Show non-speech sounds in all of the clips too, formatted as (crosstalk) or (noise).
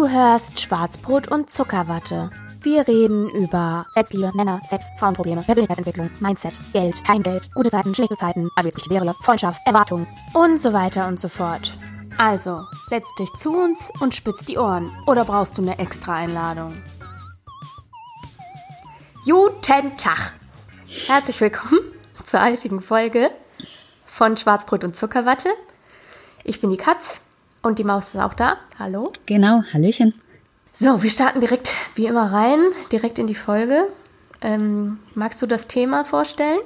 Du hörst Schwarzbrot und Zuckerwatte. Wir reden über Selbstliebe, Männer, Sex, Frauenprobleme, Persönlichkeitsentwicklung, Mindset, Geld, kein Geld, gute Zeiten, schlechte Zeiten, also wirklich Serie, Freundschaft, Erwartungen und so weiter und so fort. Also, setz dich zu uns und spitz die Ohren. Oder brauchst du eine extra Einladung? Guten Tag! Herzlich willkommen zur heutigen Folge von Schwarzbrot und Zuckerwatte. Ich bin die Katz und die Maus ist auch da. Hallo. Genau, Hallöchen. So, wir starten direkt wie immer rein, direkt in die Folge. Ähm, magst du das Thema vorstellen?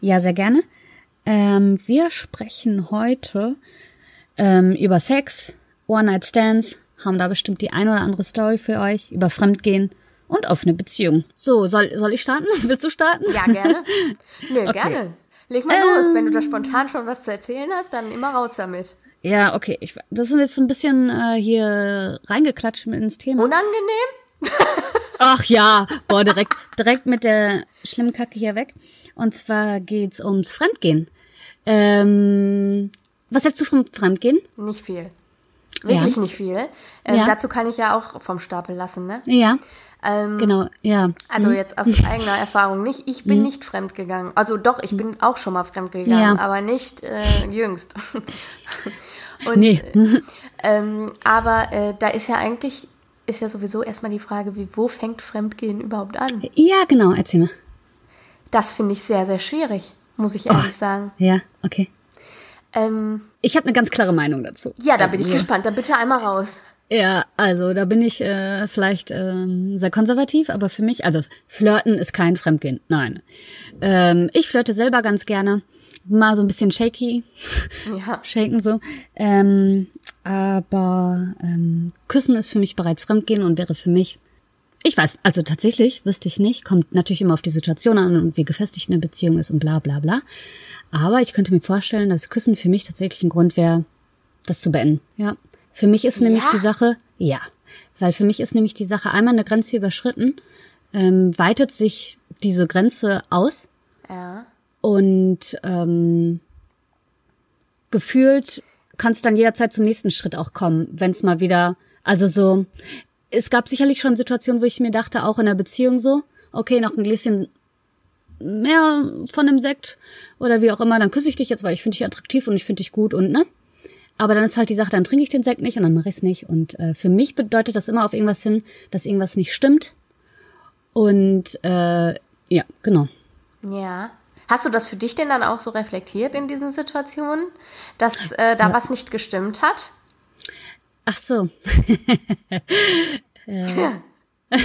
Ja, sehr gerne. Ähm, wir sprechen heute ähm, über Sex, One-Night-Stands, haben da bestimmt die ein oder andere Story für euch, über Fremdgehen und offene Beziehungen. So, soll, soll ich starten? (laughs) Willst du starten? Ja, gerne. (laughs) Nö, okay. gerne. Leg mal los. Wenn du da spontan schon was zu erzählen hast, dann immer raus damit. Ja, okay. Ich, das ist jetzt so ein bisschen äh, hier reingeklatscht mit ins Thema. Unangenehm? (laughs) Ach ja, boah, direkt, direkt mit der schlimmen Kacke hier weg. Und zwar geht's ums Fremdgehen. Ähm, was hältst du vom Fremdgehen? Nicht viel. Wirklich ja. nicht viel. Ähm, ja. Dazu kann ich ja auch vom Stapel lassen, ne? Ja. Ähm, genau, ja. Also mhm. jetzt aus (laughs) eigener Erfahrung nicht. Ich bin mhm. nicht fremdgegangen. Also doch, ich bin auch schon mal fremdgegangen, ja. aber nicht äh, jüngst. (laughs) Und, nee. Äh, (laughs) ähm, aber äh, da ist ja eigentlich, ist ja sowieso erstmal die Frage, wie, wo fängt Fremdgehen überhaupt an? Ja, genau, erzähl mal. Das finde ich sehr, sehr schwierig, muss ich ehrlich oh, sagen. Ja, okay. Ähm, ich habe eine ganz klare Meinung dazu. Ja, da also, bin ich ja. gespannt. Dann bitte einmal raus. Ja, also da bin ich äh, vielleicht ähm, sehr konservativ, aber für mich, also flirten ist kein Fremdgehen, nein. Ähm, ich flirte selber ganz gerne, mal so ein bisschen shaky, ja. (laughs) shaken so. Ähm, aber ähm, küssen ist für mich bereits Fremdgehen und wäre für mich, ich weiß, also tatsächlich wüsste ich nicht, kommt natürlich immer auf die Situation an und wie gefestigt eine Beziehung ist und bla bla bla. Aber ich könnte mir vorstellen, dass Küssen für mich tatsächlich ein Grund wäre, das zu beenden. Ja. Für mich ist nämlich ja? die Sache, ja, weil für mich ist nämlich die Sache einmal eine Grenze überschritten, ähm, weitet sich diese Grenze aus. Ja. Und ähm, gefühlt kann es dann jederzeit zum nächsten Schritt auch kommen, wenn es mal wieder, also so, es gab sicherlich schon Situationen, wo ich mir dachte, auch in der Beziehung so, okay, noch ein Gläschen mehr von dem Sekt oder wie auch immer, dann küsse ich dich jetzt, weil ich finde dich attraktiv und ich finde dich gut und ne? Aber dann ist halt die Sache, dann trinke ich den Sekt nicht und dann mache ich es nicht. Und äh, für mich bedeutet das immer auf irgendwas hin, dass irgendwas nicht stimmt. Und äh, ja, genau. Ja. Hast du das für dich denn dann auch so reflektiert in diesen Situationen, dass äh, da ja. was nicht gestimmt hat? Ach so. (laughs) äh. (laughs)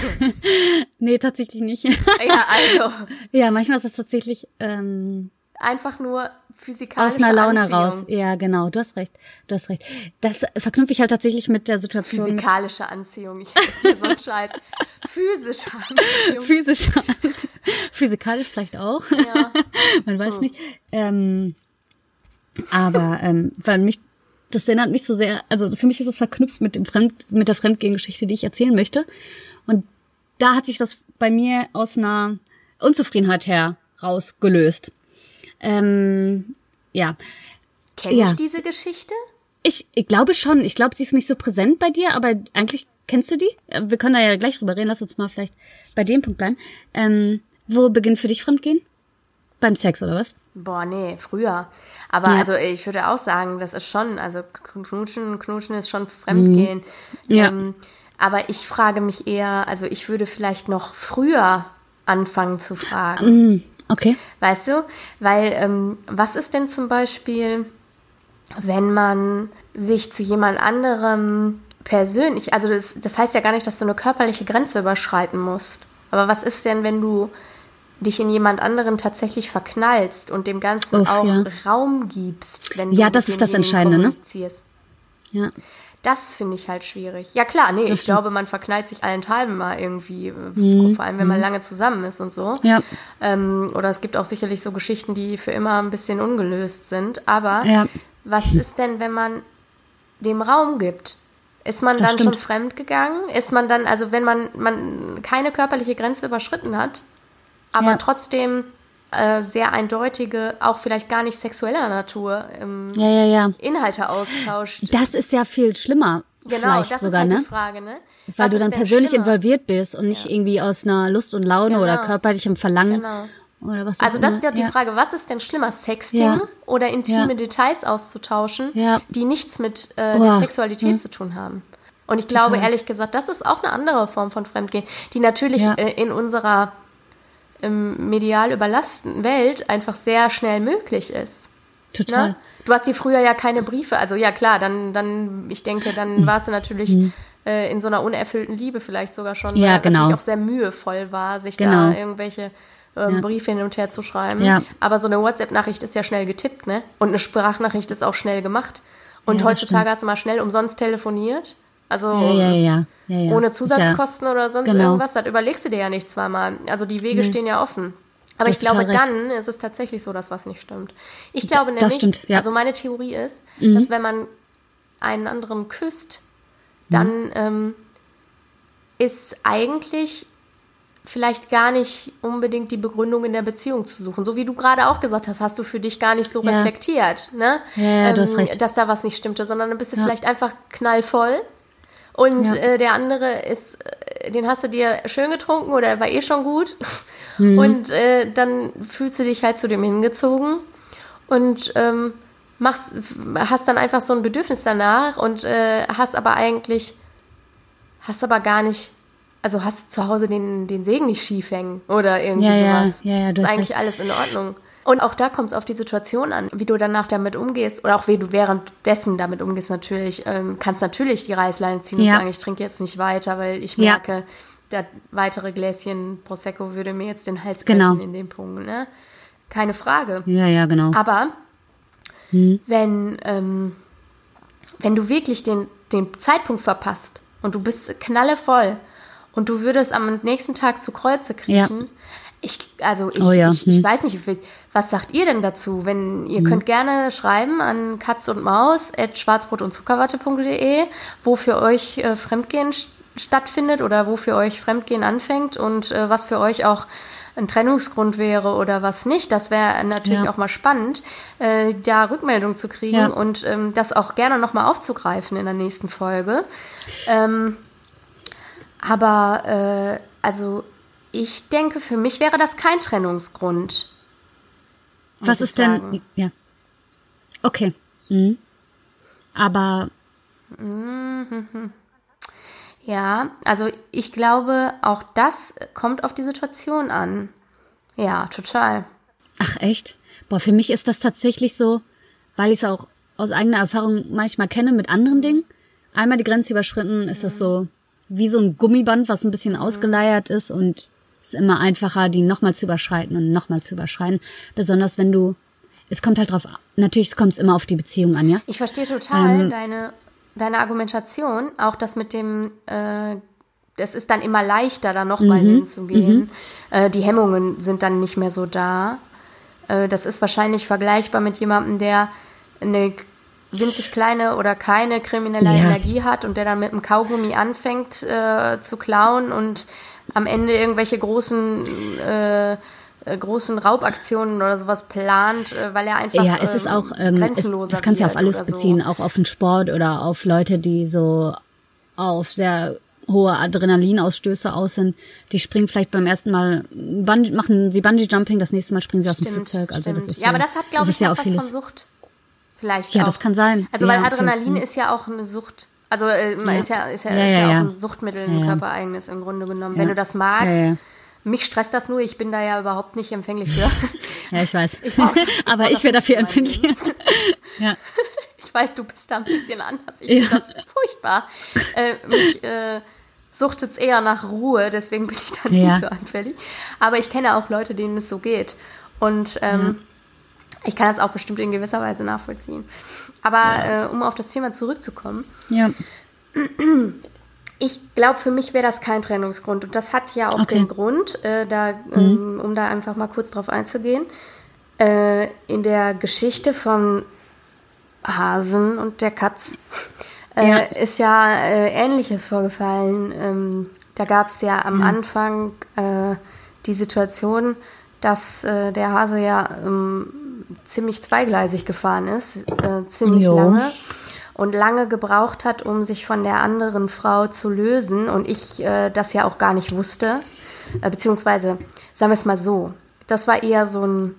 nee, tatsächlich nicht. ja, also. (laughs) Ja, manchmal ist es tatsächlich ähm, einfach nur physikalische Aus einer Laune Anziehung. raus. Ja, genau. Du hast recht. Du hast recht. Das verknüpfe ich halt tatsächlich mit der Situation. Physikalische Anziehung. Ich hab dir so einen (laughs) Scheiß. Physische Anziehung. Physische Anziehung. Physikalisch vielleicht auch. Ja. (laughs) Man weiß hm. nicht. Ähm, aber ähm, weil mich das erinnert mich so sehr, also für mich ist es verknüpft mit dem Fremd, mit der Fremdgehengeschichte, die ich erzählen möchte. Und da hat sich das bei mir aus einer Unzufriedenheit her rausgelöst. Ähm, ja. Kenne ja. ich diese Geschichte? Ich, ich glaube schon. Ich glaube, sie ist nicht so präsent bei dir, aber eigentlich kennst du die? Wir können da ja gleich drüber reden. Lass uns mal vielleicht bei dem Punkt bleiben. Ähm, wo beginnt für dich Fremdgehen? Beim Sex oder was? Boah, nee, früher. Aber ja. also ich würde auch sagen, das ist schon, also knutschen, knutschen ist schon Fremdgehen. Mhm. Ja. Ähm, aber ich frage mich eher, also ich würde vielleicht noch früher anfangen zu fragen. Okay. Weißt du? Weil, ähm, was ist denn zum Beispiel, wenn man sich zu jemand anderem persönlich, also das, das heißt ja gar nicht, dass du eine körperliche Grenze überschreiten musst. Aber was ist denn, wenn du dich in jemand anderen tatsächlich verknallst und dem Ganzen Uff, auch ja. Raum gibst, wenn du Ja, das ist das Entscheidende, ne? Ja. Das finde ich halt schwierig. Ja klar, nee, das ich stimmt. glaube, man verknallt sich allenthalben mal irgendwie, äh, mhm. vor allem wenn man mhm. lange zusammen ist und so. Ja. Ähm, oder es gibt auch sicherlich so Geschichten, die für immer ein bisschen ungelöst sind. Aber ja. was ist denn, wenn man dem Raum gibt? Ist man dann schon fremd gegangen? Ist man dann, also wenn man, man keine körperliche Grenze überschritten hat, aber ja. trotzdem äh, sehr eindeutige, auch vielleicht gar nicht sexueller Natur ähm, ja, ja, ja. Inhalte austauscht. Das ist ja viel schlimmer. Genau, vielleicht das sogar, ist halt ne? die Frage, ne? Weil Was du dann persönlich schlimmer? involviert bist und nicht irgendwie aus einer Lust und Laune oder Genau. körperlichem Verlangen Genau. oder was auch Also das ist ja die. Frage, was ist denn schlimmer, Sexting Ja. oder intime Ja. Details auszutauschen, Ja. die nichts mit äh, der Sexualität zu tun haben? Und ich glaube, ehrlich gesagt, das ist auch eine andere Form von Fremdgehen, die natürlich äh, in unserer ähm, medial überlasteten Welt einfach sehr schnell möglich ist. Total. Ne? Du hast dir früher ja keine Briefe, also ja klar, dann, dann ich denke, Hm. dann warst du natürlich äh, in so einer unerfüllten Liebe vielleicht sogar schon, Ja, weil das genau. natürlich auch sehr mühevoll war, sich Genau. da irgendwelche ähm, Briefe hin und her zu schreiben. Ja. Aber so eine WhatsApp-Nachricht ist ja schnell getippt, ne? Und eine Sprachnachricht ist auch schnell gemacht. Und Ja, heutzutage hast du mal schnell umsonst telefoniert. Also Ja, ja, ja. ja, ja. ohne ja- Zusatzkosten oder sonst genau. irgendwas, das überlegst du dir ja nicht zweimal. Also die Wege stehen ja offen. Aber ich glaube, dann ist es tatsächlich so, dass was nicht stimmt. Ich glaube das nämlich, stimmt, ja. Mhm. also meine Theorie ist, dass wenn man einen anderen küsst, dann Mhm. ähm, ist eigentlich vielleicht gar nicht unbedingt die Begründung in der Beziehung zu suchen. So wie du gerade auch gesagt hast, hast du für dich gar nicht so Ja. reflektiert, ne? Ja, ja, du hast recht. dass da was nicht stimmte, sondern dann bist du vielleicht einfach knallvoll und Ja. äh, der andere ist, äh, den hast du dir schön getrunken oder er war eh schon gut Mhm. und äh, dann fühlst du dich halt zu dem hingezogen und ähm, machst, hast dann einfach so ein Bedürfnis danach und äh, hast aber eigentlich, hast aber gar nicht, also hast zu Hause den, den Segen nicht schief hängen oder irgendwie Ja, ja, sowas. ja, ja, du ist eigentlich alles in Ordnung. Und auch da kommt es auf die Situation an, wie du danach damit umgehst oder auch wie du währenddessen damit umgehst natürlich. Ähm, kannst natürlich die Reißleine ziehen und Ja. sagen, ich trinke jetzt nicht weiter, weil ich Ja. merke, das weitere Gläschen Prosecco würde mir jetzt den Hals Genau. brechen in dem Punkt. Ne? Keine Frage. Ja, ja, genau. Aber Hm. wenn, ähm, wenn du wirklich den, den Zeitpunkt verpasst und du bist knallevoll und du würdest am nächsten Tag zu Kreuze kriechen, ich, also ich, Oh ja, ich, ich hm. weiß nicht, was sagt ihr denn dazu? Wenn ihr könnt gerne schreiben an katz und maus at schwarzbrot und zuckerwatte.de, wo für euch äh, Fremdgehen st- stattfindet oder wo für euch Fremdgehen anfängt und äh, was für euch auch ein Trennungsgrund wäre oder was nicht. Das wäre natürlich Ja. auch mal spannend, äh, da Rückmeldung zu kriegen Ja. und ähm, das auch gerne nochmal aufzugreifen in der nächsten Folge. Ähm, aber äh, also ich denke, für mich wäre das kein Trennungsgrund. Was ist denn. sagen. Ja. Okay. Mhm. Aber (laughs) Ja, also ich glaube, auch das kommt auf die Situation an. Ja, total. Ach echt? Boah, für mich ist das tatsächlich so, weil ich es auch aus eigener Erfahrung manchmal kenne mit anderen Dingen. Einmal die Grenze überschritten, ist das so wie so ein Gummiband, was ein bisschen ausgeleiert ist und ist immer einfacher, die nochmal zu überschreiten und nochmal zu überschreiten. Besonders wenn du, es kommt halt drauf, natürlich kommt es immer auf die Beziehung an, ja? Ich verstehe total Ähm, deine, deine Argumentation, auch das mit dem, äh, es ist dann immer leichter, da nochmal Mhm, hinzugehen. Äh, die Hemmungen sind dann nicht mehr so da. Äh, das ist wahrscheinlich vergleichbar mit jemandem, der eine winzig kleine oder keine kriminelle Ja. Energie hat und der dann mit einem Kaugummi anfängt äh, zu klauen und am Ende irgendwelche großen äh, äh, großen Raubaktionen oder sowas plant, äh, weil er einfach Ja, es ist ähm, auch, ähm, es, grenzenloser das kannst ja auf alles so. beziehen, auch auf den Sport oder auf Leute, die so auf sehr hohe Adrenalinausstöße aus sind. Die springen vielleicht beim ersten Mal, Bungee, machen sie Bungee-Jumping, das nächste Mal springen sie aus dem Stimmt, Flugzeug. Also stimmt. das ist ja, so, aber das hat, glaube ist ich, ja was vieles. von Sucht. Vielleicht Ja, auch. das kann sein. Also, Ja, weil okay. Adrenalin Mhm. ist ja auch eine Sucht. Also, äh, man Ja. ist ja, ist ja, Ja, ist ja, auch ein Suchtmittel, ein körpereigenes im Grunde genommen. Wenn du das magst, mich stresst das nur, ich bin da ja überhaupt nicht empfänglich für. Ja, ich weiß. brauch (laughs) das- ich aber ich wäre dafür empfindlich. (laughs) ja. Ich weiß, du bist da ein bisschen anders. Ich finde das furchtbar. Äh, mich äh, suchtet es eher nach Ruhe, deswegen bin ich da nicht so anfällig. Aber ich kenne auch Leute, denen es so geht. Und ähm, ich kann das auch bestimmt in gewisser Weise nachvollziehen. Aber äh, um auf das Thema zurückzukommen, ja. ich glaube, für mich wäre das kein Trennungsgrund. Und das hat ja auch Okay. den Grund, äh, da, ähm, um da einfach mal kurz drauf einzugehen. Äh, in der Geschichte von Hasen und der Katz äh, Ja. ist ja äh, Ähnliches vorgefallen. Ähm, da gab es ja am Anfang äh, die Situation, dass der Hase ja ähm, ziemlich zweigleisig gefahren ist, äh, ziemlich Jo. lange. und lange gebraucht hat, um sich von der anderen Frau zu lösen und ich äh, das ja auch gar nicht wusste, äh, beziehungsweise sagen wir es mal so, das war eher so ein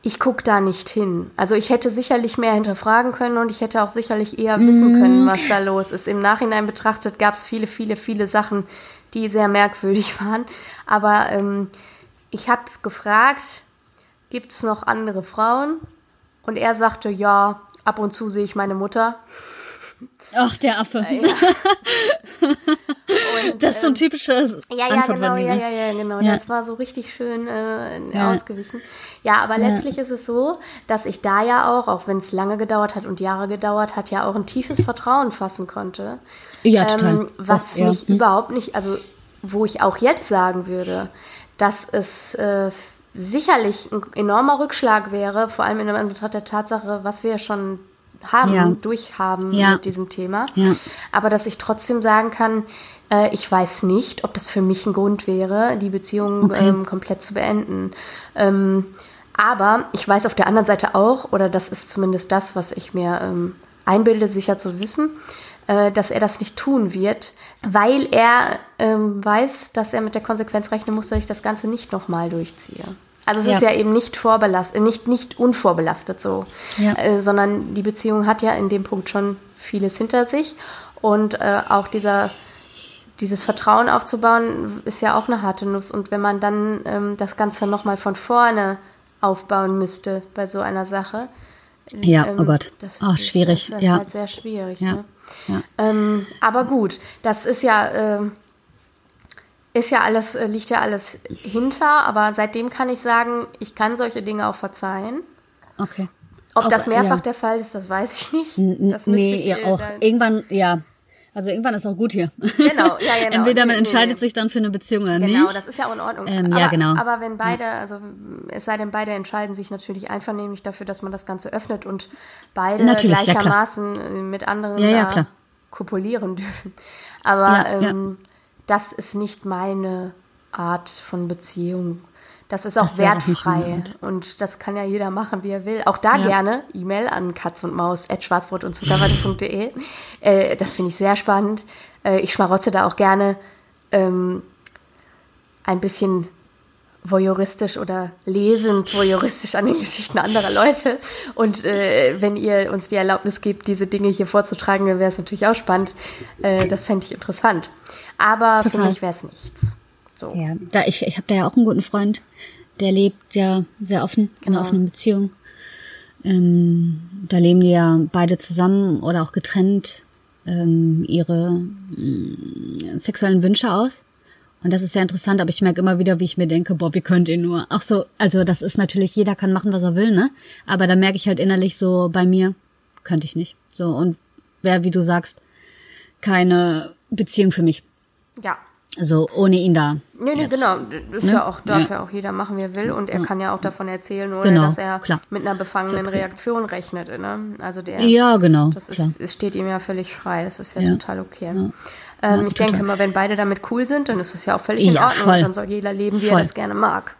ich gucke da nicht hin. Also ich hätte sicherlich mehr hinterfragen können und ich hätte auch sicherlich eher wissen können, Mhm. was da los ist. Im Nachhinein betrachtet gab es viele, viele, viele Sachen, die sehr merkwürdig (laughs) waren. Aber ähm, ich habe gefragt, gibt es noch andere Frauen? Und er sagte, ja, ab und zu sehe ich meine Mutter. Ach, der Affe. Ja. (laughs) Und, Das ist so ein typisches ja, ja, Antwort genau, ja, ne? ja, ja, genau. Ja. Das war so richtig schön äh, Ja. ausgewichen. Ja, aber letztlich ist es so, dass ich da ja auch, auch wenn es lange gedauert hat und Jahre gedauert hat, ja auch ein tiefes Vertrauen fassen konnte. Ja, total. Ähm, was mich überhaupt nicht, also wo ich auch jetzt sagen würde, dass es äh, sicherlich ein enormer Rückschlag wäre, vor allem in Anbetracht der Tatsache, was wir schon haben, Ja. durchhaben Ja. mit diesem Thema. Ja. Aber dass ich trotzdem sagen kann, äh, ich weiß nicht, ob das für mich ein Grund wäre, die Beziehung Okay. ähm, komplett zu beenden. Ähm, aber ich weiß auf der anderen Seite auch, oder das ist zumindest das, was ich mir ähm, einbilde, sicher zu wissen, äh, dass er das nicht tun wird, weil er ähm, weiß, dass er mit der Konsequenz rechnen muss, dass ich das Ganze nicht nochmal durchziehe. Also es Ja. ist ja eben nicht vorbelastet, nicht, nicht unvorbelastet so, Ja. äh, sondern die Beziehung hat ja in dem Punkt schon vieles hinter sich und äh, auch dieser dieses Vertrauen aufzubauen ist ja auch eine harte Nuss und wenn man dann ähm, das Ganze nochmal von vorne aufbauen müsste bei so einer Sache, Ja, ähm, oh Gott. das Oh, ist, schwierig, Das ist ja. halt sehr schwierig. Ja. Ne? Ja. Ähm, aber gut, das ist ja, ähm, ist ja alles, äh, liegt ja alles hinter, aber seitdem kann ich sagen, ich kann solche Dinge auch verzeihen. Okay. Ob das mehrfach ja. der Fall ist, das weiß ich nicht. Das müsste nee, ich, ja, äh, auch. Irgendwann, ja. Also irgendwann ist auch gut hier. Genau, ja, (laughs) genau. Entweder man entscheidet nee. sich dann für eine Beziehung oder Genau, nicht. das ist ja auch in Ordnung. Ähm, aber, ja, genau. aber wenn beide, also es sei denn, beide entscheiden sich natürlich einvernehmlich dafür, dass man das Ganze öffnet und beide Natürlich, ja, gleichermaßen äh, mit anderen Ja, ja, kopulieren (laughs) dürfen. Aber Ja, ja. ähm, das ist nicht meine Art von Beziehung. Das ist auch Das auch wertfrei Art. und das kann ja jeder machen, wie er will. Auch da Ja. gerne E-Mail an katz und maus schwarzbrot und zuckerwatte.de. äh, das finde ich sehr spannend. Äh, ich schmarotze da auch gerne ähm, ein bisschen voyeuristisch oder lesend voyeuristisch an den Geschichten anderer Leute. Und äh, wenn ihr uns die Erlaubnis gebt, diese Dinge hier vorzutragen, dann wäre es natürlich auch spannend. Äh, das fände ich interessant. Aber für Total. mich wäre es nichts. So. Ja, da ich, ich habe da ja auch einen guten Freund, der lebt ja sehr offen, in Genau. einer offenen Beziehung. Ähm, da leben die ja beide zusammen oder auch getrennt ähm, ihre mm, sexuellen Wünsche aus. Und das ist sehr interessant, aber ich merke immer wieder, wie ich mir denke, boah, wie könnt ihr nur? Ach so, also das ist natürlich, jeder kann machen, was er will, ne? Aber da merke ich halt innerlich so, bei mir könnte ich nicht. So, und wäre, wie du sagst, keine Beziehung für mich. Ja. So, ohne ihn da. Nee, nee, jetzt. genau. Das ist Ne? ja auch, darf Ja. ja. auch jeder machen, wie er will. Und er kann ja auch davon erzählen, ohne Genau, dass er klar. mit einer befangenen okay. Reaktion rechnet. Ne? Also der, Ja, genau. das ist, es steht ihm ja völlig frei. Das ist ja, Ja. total okay. Ähm, ich denke total. immer, wenn beide damit cool sind, dann ist es ja auch völlig in Ordnung. voll. Und dann soll jeder leben, wie Voll. er das gerne mag.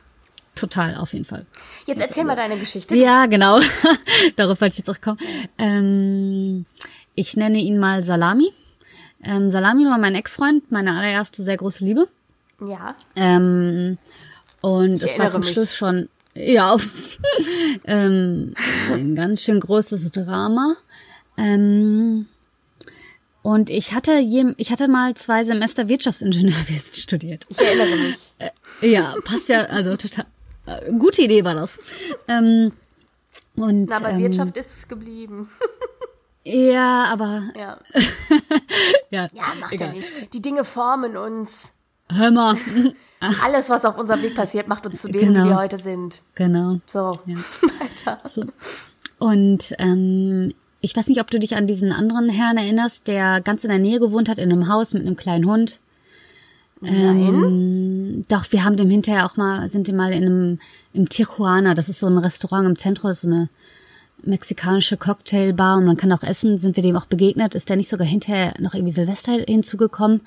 Total, auf jeden Fall. Jetzt erzähl mal deine Geschichte. Ja, genau. (laughs) Darauf wollte ich jetzt auch kommen. Ähm, ich nenne ihn mal Salami. Ähm, Salami war mein Ex-Freund, meine allererste sehr große Liebe. Ja. Ähm, und es war zum mich. Schluss schon, ja, (laughs) ähm, ein ganz schön großes Drama. Ähm, und ich hatte, jem, ich hatte mal zwei Semester Wirtschaftsingenieurwesen (laughs) studiert. Ich erinnere mich. Ja, passt ja, also total. äh, Gute Idee war das. Ähm, und, Na, aber ähm, Wirtschaft ist es geblieben. (laughs) Ja, aber Ja. ja, Ja, macht egal. ja nichts. Die Dinge formen uns. Hör mal. (laughs) Alles, was auf unserem Weg passiert, macht uns zu denen, Genau. die wir heute sind. genau. So. Ja. (laughs) Weiter. So. Und ähm, ich weiß nicht, ob du dich an diesen anderen Herrn erinnerst, der ganz in der Nähe gewohnt hat, in einem Haus mit einem kleinen Hund. Nein. Ähm, doch, wir haben dem hinterher auch mal, sind dem mal in einem, im Tijuana, das ist so ein Restaurant im Zentrum, ist so eine mexikanische Cocktailbar und man kann auch essen, sind wir dem auch begegnet. Ist der nicht sogar hinterher noch irgendwie Silvester hinzugekommen?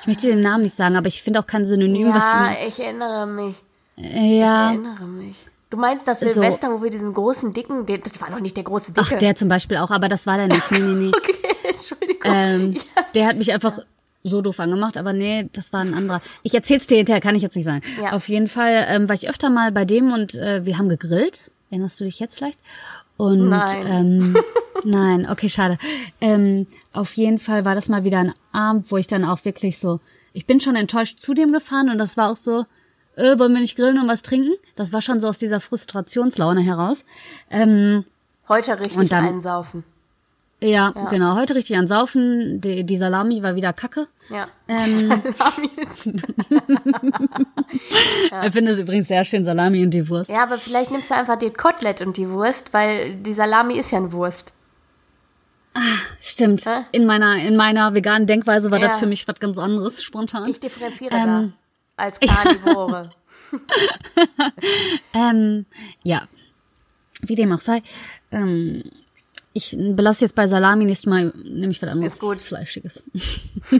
Ich möchte den Namen nicht sagen, aber ich finde auch kein Synonym, Ja, was ich erinnere mich. äh, ja, Ich erinnere mich. Du meinst das So. Silvester, wo wir diesen großen, dicken, den, das war doch nicht der große, dicke. Ach, der zum Beispiel auch, aber das war der nicht. Nee, nee, nee. (laughs) Okay, Entschuldigung. Ähm, ja. Der hat mich einfach so doof angemacht, aber nee, das war ein anderer. Ich erzähl's dir hinterher, kann ich jetzt nicht sagen. Ja. Auf jeden Fall ähm, war ich öfter mal bei dem und äh, wir haben gegrillt. Erinnerst du dich jetzt vielleicht? Und Nein. Ähm, (laughs) nein, okay, schade. Ähm, auf jeden Fall war das mal wieder ein Abend, wo ich dann auch wirklich so, ich bin schon enttäuscht zu dem gefahren und das war auch so, äh, wollen wir nicht grillen und was trinken? Das war schon so aus dieser Frustrationslaune heraus. Ähm, Heute richtig Und dann- einsaufen. Ja, genau. Heute richtig an Saufen. Die, die Salami war wieder kacke. Ja. Ähm, (laughs) Salami ist- (laughs) Ich finde es übrigens sehr schön, Salami und die Wurst. ja, aber vielleicht nimmst du einfach den Kotelett und die Wurst, weil die Salami ist ja eine Wurst. Stimmt. Hä? In meiner, in meiner veganen Denkweise war Ja. das für mich was ganz anderes spontan. Ich differenziere Ähm, da als (laughs) Karnivore. Ähm, ja. Wie dem auch sei. Ähm, ich belasse jetzt bei Salami nächstes Mal nämlich was anderes Ist gut. Fleischiges. (laughs)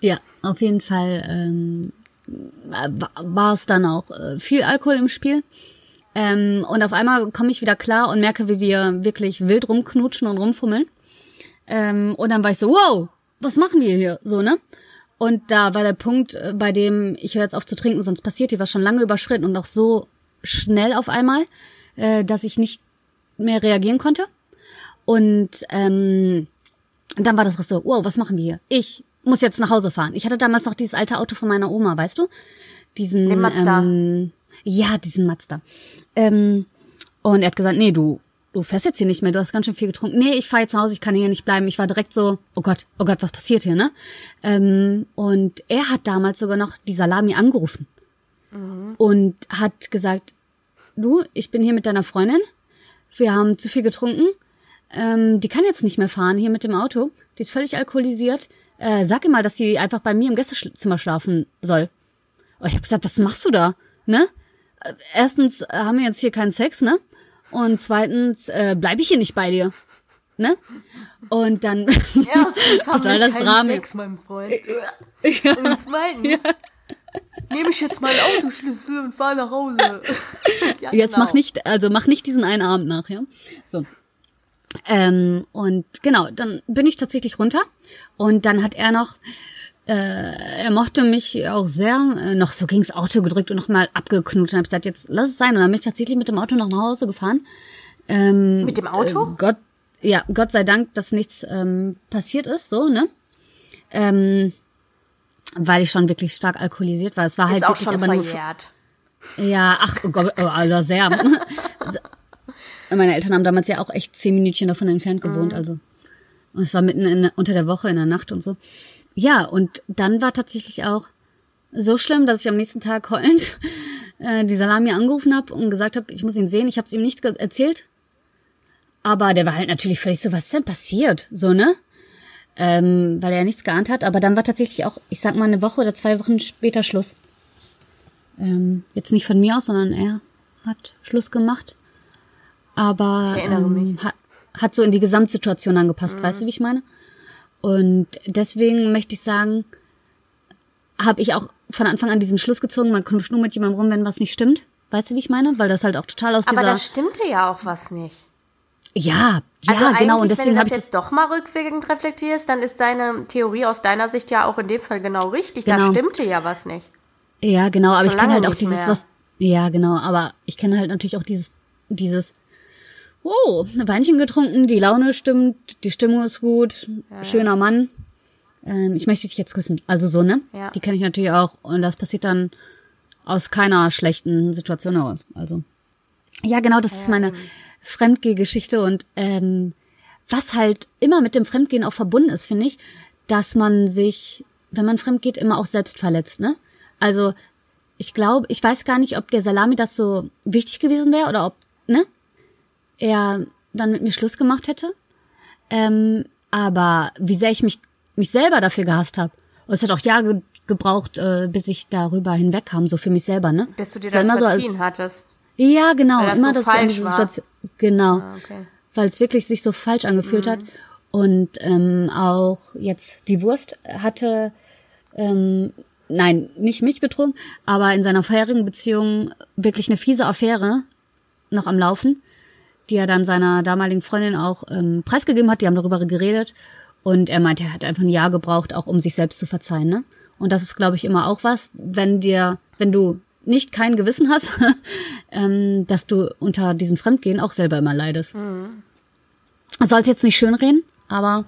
ja, auf jeden Fall ähm, wa- war es dann auch äh, viel Alkohol im Spiel. Ähm, und auf einmal komme ich wieder klar und merke, wie wir wirklich wild rumknutschen und rumfummeln. Ähm, und dann war ich so, wow, was machen wir hier? So, ne? Und da war der Punkt, äh, bei dem ich höre jetzt auf zu trinken, sonst passiert hier was schon lange überschritten und auch so schnell auf einmal, äh, dass ich nicht mehr reagieren konnte. Und ähm, dann war das so, wow, was machen wir hier? Ich muss jetzt nach Hause fahren. Ich hatte damals noch dieses alte Auto von meiner Oma, weißt du? Diesen Den Mazda. Ähm, ja, diesen Mazda. Ähm, und er hat gesagt, nee, du, du fährst jetzt hier nicht mehr, du hast ganz schön viel getrunken. Nee, ich fahre jetzt nach Hause, ich kann hier nicht bleiben. Ich war direkt so, oh Gott, oh Gott, was passiert hier, ne? Ähm, und er hat damals sogar noch die Salami angerufen und hat gesagt, du, ich bin hier mit deiner Freundin, wir haben zu viel getrunken, ähm, die kann jetzt nicht mehr fahren hier mit dem Auto, die ist völlig alkoholisiert. Äh, sag ihr mal, dass sie einfach bei mir im Gästezimmer schlafen soll. Und ich habe gesagt, was machst du da? Ne? Äh, Erstens äh, haben wir jetzt hier keinen Sex, ne? Und zweitens äh, bleibe ich hier nicht bei dir. Ne? Und dann Erstens (laughs) haben Total wir das keinen Drama. Sex, mein Freund. (laughs) Und zweitens nehme ich jetzt meinen Autoschlüssel und fahre nach Hause. (laughs) Ja, Jetzt genau. mach nicht, also mach nicht diesen einen Abend nach, ja. So. Ähm, und genau, dann bin ich tatsächlich runter und dann hat er noch, äh, er mochte mich auch sehr, äh, noch so gegens Auto gedrückt und nochmal abgeknutscht und hab gesagt, jetzt lass es sein. Und dann bin ich tatsächlich mit dem Auto noch nach Hause gefahren. Ähm, Mit dem Auto? Äh, Gott, ja, Gott sei Dank, dass nichts ähm, passiert ist, so, ne? Ähm, weil ich schon wirklich stark alkoholisiert war. Es war halt ist auch wirklich schon aber nur verjährt. ja, ach oh Gott, oh, also sehr. (laughs) Meine Eltern haben damals ja auch echt zehn Minütchen davon entfernt gewohnt, Mhm. also. Und es war mitten in, unter der Woche, in der Nacht und so. Ja, und dann war tatsächlich auch so schlimm, dass ich am nächsten Tag heulend (laughs) äh, die Salami angerufen habe und gesagt habe, ich muss ihn sehen. Ich habe es ihm nicht erzählt. Aber der war halt natürlich völlig so, was ist denn passiert? So, ne? Ähm, weil er ja nichts geahnt hat. Aber dann war tatsächlich auch, ich sag mal, eine Woche oder zwei Wochen später Schluss. Ähm, jetzt nicht von mir aus, sondern er hat Schluss gemacht. Aber ähm. Hat, hat so in die Gesamtsituation angepasst, weißt du, wie ich meine? Und deswegen möchte ich sagen, habe ich auch von Anfang an diesen Schluss gezogen, man knutscht nur mit jemandem rum, wenn was nicht stimmt. Weißt du, wie ich meine? Weil das halt auch total aus Aber dieser... da stimmte ja auch was nicht. Ja, ja, Also genau. Und deswegen wenn du das ich das... jetzt doch mal rückwirkend reflektierst, dann ist deine Theorie aus deiner Sicht ja auch in dem Fall genau richtig. Da Genau. stimmte ja was nicht. Ja, genau, aber Schon ich kenne halt auch dieses, mehr. was. Ja, genau, aber ich kenne halt natürlich auch dieses, dieses, oh, ein Weinchen getrunken, die Laune stimmt, die Stimmung ist gut, schöner Mann. Ähm, ich möchte dich jetzt küssen. Also so, ne? Ja. Die kenne ich natürlich auch. Und das passiert dann aus keiner schlechten Situation heraus. Also. Ja, genau, das ist meine Fremdgeh-Geschichte und ähm, was halt immer mit dem Fremdgehen auch verbunden ist, finde ich, dass man sich, wenn man fremdgeht, immer auch selbst verletzt, ne? Also, ich glaube, ich weiß gar nicht, ob der Salami das so wichtig gewesen wäre oder ob, ne? Er dann mit mir Schluss gemacht hätte. Ähm, aber wie sehr ich mich, mich selber dafür gehasst habe. Es hat auch Jahre gebraucht, äh, bis ich darüber hinwegkam, so für mich selber, ne? Bis du dir war das immer so, verziehen hattest. ja, genau. Das immer, so an falsch diese war. Situation. Genau. Ah, okay. Weil es wirklich sich so falsch angefühlt Mhm. hat. Und ähm, auch jetzt die Wurst hatte ähm, nein, nicht mich betrogen, aber in seiner vorherigen Beziehung wirklich eine fiese Affäre noch am Laufen, die er dann seiner damaligen Freundin auch ähm, preisgegeben hat. Die haben darüber geredet und er meinte, er hat einfach ein Jahr gebraucht, auch um sich selbst zu verzeihen. Ne? Und das ist, glaube ich, immer auch was, wenn dir, wenn du nicht kein Gewissen hast, (laughs) ähm, dass du unter diesem Fremdgehen auch selber immer leidest. Mhm. Soll es jetzt nicht schönreden, aber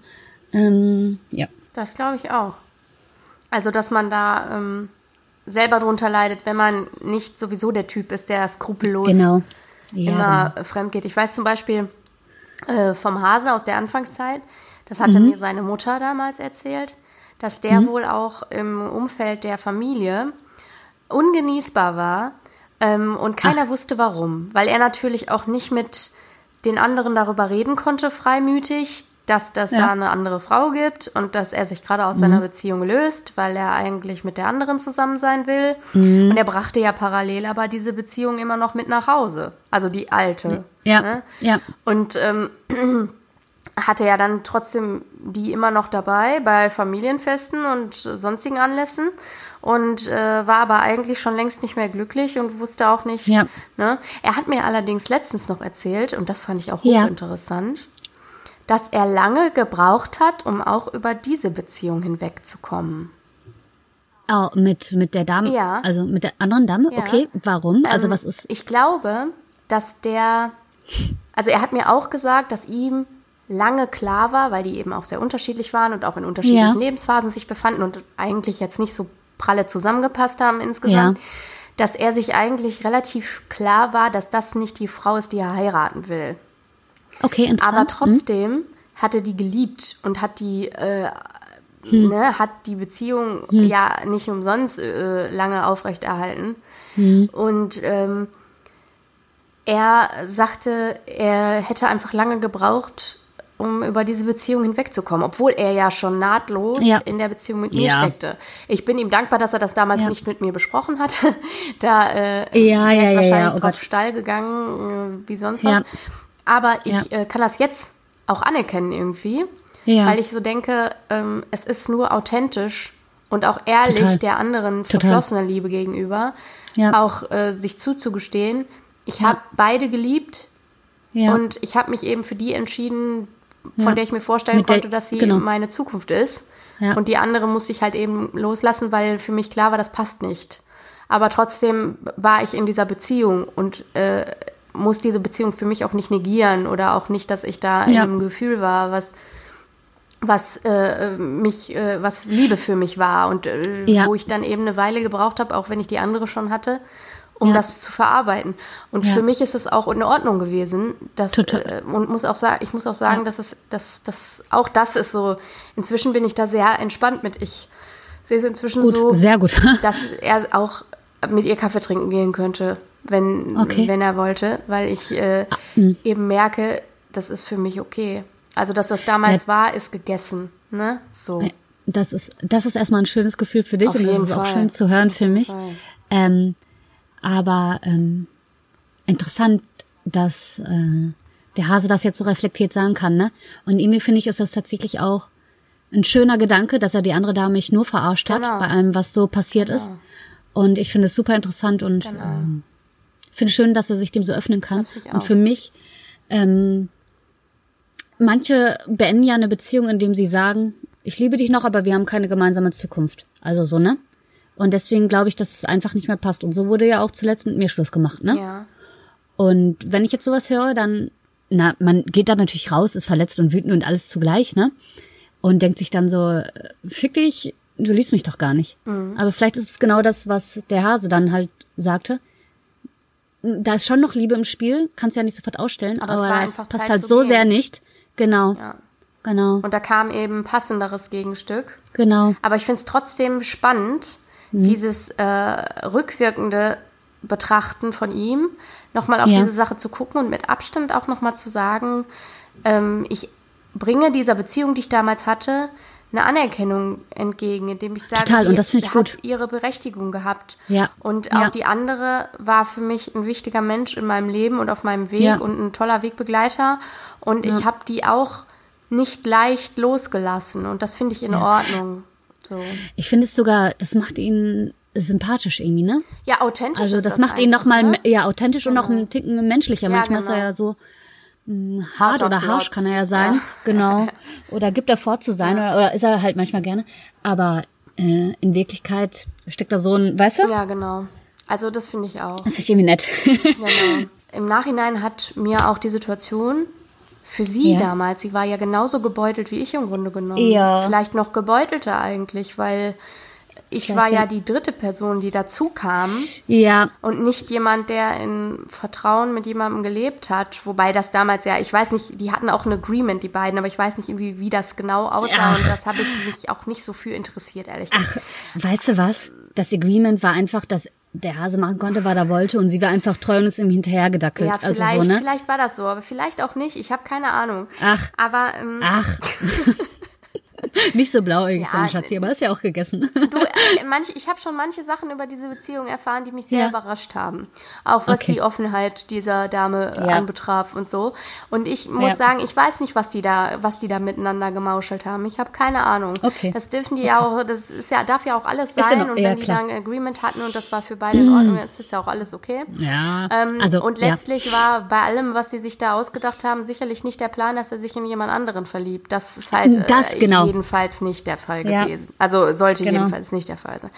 ähm, ja. Das glaube ich auch. Also, dass man da ähm, selber drunter leidet, wenn man nicht sowieso der Typ ist, der skrupellos genau. ja, immer genau. fremd geht. Ich weiß zum Beispiel äh, vom Hase aus der Anfangszeit, das hatte mhm. mir seine Mutter damals erzählt, dass der mhm. wohl auch im Umfeld der Familie ungenießbar war ähm, und keiner Ach. wusste warum, weil er natürlich auch nicht mit den anderen darüber reden konnte, freimütig, dass das ja. da eine andere Frau gibt und dass er sich gerade aus mhm. seiner Beziehung löst, weil er eigentlich mit der anderen zusammen sein will. Mhm. Und er brachte ja parallel aber diese Beziehung immer noch mit nach Hause, also die alte. Ja. Ne? ja. Und ähm, (clears throat) hatte ja dann trotzdem die immer noch dabei bei Familienfesten und sonstigen Anlässen und äh, war aber eigentlich schon längst nicht mehr glücklich und wusste auch nicht. Ja. Ne? Er hat mir allerdings letztens noch erzählt, und das fand ich auch hochinteressant, ja. dass er lange gebraucht hat, um auch über diese Beziehung hinwegzukommen. Oh, mit, mit der Dame? Ja. Also mit der anderen Dame? Ja. Okay, warum? Also ähm, was ist. Ich glaube, dass der. Also er hat mir auch gesagt, dass ihm lange klar war, weil die eben auch sehr unterschiedlich waren und auch in unterschiedlichen ja. Lebensphasen sich befanden und eigentlich jetzt nicht so pralle zusammengepasst haben insgesamt, ja. dass er sich eigentlich relativ klar war, dass das nicht die Frau ist, die er heiraten will. Okay, interessant. Aber trotzdem hm. hat er die geliebt und hat die äh, hm. ne, hat die Beziehung hm. ja nicht umsonst äh, lange aufrechterhalten. Hm. Und ähm, er sagte, er hätte einfach lange gebraucht, um über diese Beziehung hinwegzukommen, obwohl er ja schon nahtlos ja. in der Beziehung mit mir ja. steckte. Ich bin ihm dankbar, dass er das damals ja. nicht mit mir besprochen hat. (laughs) da äh, ja, wäre ich wahrscheinlich oh drauf steil gegangen, äh, wie sonst was. Aber ich äh, kann das jetzt auch anerkennen irgendwie, weil ich so denke, ähm, es ist nur authentisch und auch ehrlich Total. der anderen verschlossener Liebe gegenüber, auch äh, sich zuzugestehen. Ich habe beide geliebt, ja. Und ich habe mich eben für die entschieden, von ja. der ich mir vorstellen Mit konnte, dass sie genau. meine Zukunft ist. Ja. Und die andere musste ich halt eben loslassen, weil für mich klar war, das passt nicht. Aber trotzdem war ich in dieser Beziehung und äh, muss diese Beziehung für mich auch nicht negieren oder auch nicht, dass ich da ja. in einem Gefühl war, was was äh, mich, äh, was Liebe für mich war und äh, ja. wo ich dann eben eine Weile gebraucht habe, auch wenn ich die andere schon hatte, um ja. das zu verarbeiten. Und ja. für mich ist es auch in Ordnung gewesen. Dass, äh, und muss auch sagen, ich muss auch sagen, ja. dass es, dass, dass auch das ist so. Inzwischen bin ich da sehr entspannt mit. Ich sehe es inzwischen gut, so, sehr gut. (laughs) dass er auch mit ihr Kaffee trinken gehen könnte, wenn, okay. wenn er wollte, weil ich äh, ah, hm. eben merke, das ist für mich okay. Also, dass das damals war, ist gegessen. Ne? So. Das ist, das ist erstmal ein schönes Gefühl für dich Auf und das ist Fall. auch schön zu hören für mich. Ähm, aber ähm, interessant, dass äh, der Hase das jetzt so reflektiert sagen kann, ne? Und irgendwie finde ich, ist das tatsächlich auch ein schöner Gedanke, dass er die andere Dame nicht nur verarscht hat genau. bei allem, was so passiert genau. ist. Und ich finde es super interessant und genau. ähm, finde schön, dass er sich dem so öffnen kann. Und für mich, ähm, manche beenden ja eine Beziehung, indem sie sagen, ich liebe dich noch, aber wir haben keine gemeinsame Zukunft. Also so, ne? Und deswegen glaube ich, dass es einfach nicht mehr passt. Und so wurde ja auch zuletzt mit mir Schluss gemacht, ne? Ja. Und wenn ich jetzt sowas höre, dann, na, man geht da natürlich raus, ist verletzt und wütend und alles zugleich, ne? Und denkt sich dann so, äh, fick dich, du liebst mich doch gar nicht. Mhm. Aber vielleicht ist es genau das, was der Hase dann halt sagte. Da ist schon noch Liebe im Spiel, kannst ja nicht sofort ausstellen, aber, aber es passt Zeit halt so gehen. sehr nicht. Genau. Ja. Genau. Und da kam eben passenderes Gegenstück. Genau. Aber ich finde es trotzdem spannend, mhm. dieses äh, rückwirkende Betrachten von ihm, nochmal auf ja. diese Sache zu gucken und mit Abstand auch nochmal zu sagen, ähm, ich bringe dieser Beziehung, die ich damals hatte, eine Anerkennung entgegen, indem ich sage, Total, und das die ich gut. hat ihre Berechtigung gehabt. Ja. Und auch ja. die andere war für mich ein wichtiger Mensch in meinem Leben und auf meinem Weg ja. und ein toller Wegbegleiter. Und ich habe die auch nicht leicht losgelassen und das finde ich in Ordnung. So. Ich finde es sogar, das macht ihn sympathisch irgendwie, ne? Ja, authentisch. Also ist das, macht ihn einfach, noch mal ne? ja authentisch und noch Genau. einen Ticken menschlicher. Ja, Manchmal ist er genau. ja so mh, hart oder harsch Klotz. kann er ja sein, Ja. (laughs) genau. Oder gibt er vor zu sein oder, oder ist er halt manchmal gerne. Aber äh, in Wirklichkeit steckt da so ein, weißt du? Ja, genau. Also das finde ich auch. Das ich irgendwie nett. Genau. (laughs) Im Nachhinein hat mir auch die Situation für sie Ja. damals, sie war ja genauso gebeutelt wie ich im Grunde genommen. Ja. Vielleicht noch gebeutelter eigentlich, weil ich Vielleicht war ja ja. die dritte Person, die dazu kam ja, und nicht jemand, der in Vertrauen mit jemandem gelebt hat. Wobei das damals ja, ich weiß nicht, die hatten auch ein Agreement, die beiden, aber ich weiß nicht irgendwie, wie das genau aussah Ach. und das habe ich mich auch nicht so für interessiert, ehrlich gesagt. ach, weißt du was? Das Agreement war einfach, dass der Hase machen konnte, was er wollte und sie war einfach treu und ist ihm hinterhergedackelt. Ja, vielleicht, also so, ne? vielleicht war das so, aber vielleicht auch nicht. Ich habe keine Ahnung. Ach. Aber ähm, Ach. (laughs) (laughs) Nicht so blauäugig Ja, sein, Schatzi, aber ist ja auch gegessen. Du, äh, (laughs) manch, ich habe schon manche Sachen über diese Beziehung erfahren, die mich sehr Ja. überrascht haben. Auch was Okay. die Offenheit dieser Dame äh, Ja. anbetraf und so. Und ich muss Ja. sagen, ich weiß nicht, was die da, was die da miteinander gemauschelt haben. Ich habe keine Ahnung. Okay. Das dürfen die ja auch, das ist ja, darf ja auch alles sein. noch- und wenn die dann ein Agreement hatten und das war für beide in Ordnung, ist das ja auch alles okay. Ja, Ähm, also und letztlich war bei allem, was sie sich da ausgedacht haben, sicherlich nicht der Plan, dass er sich in jemand anderen verliebt. Das ist halt Das, äh, genau. Jedenfalls nicht der Fall Ja. gewesen. Also sollte Genau. jedenfalls nicht der Fall sein.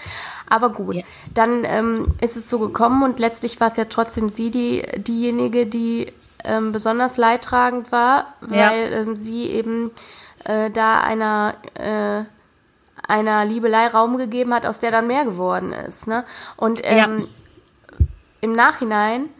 Aber gut, Ja. dann ähm, ist es so gekommen und letztlich war es ja trotzdem sie die, diejenige, die ähm, besonders leidtragend war, weil ähm, sie eben äh, da einer äh, einer Liebelei Raum gegeben hat, aus der dann mehr geworden ist. Ne? Und ähm, im Nachhinein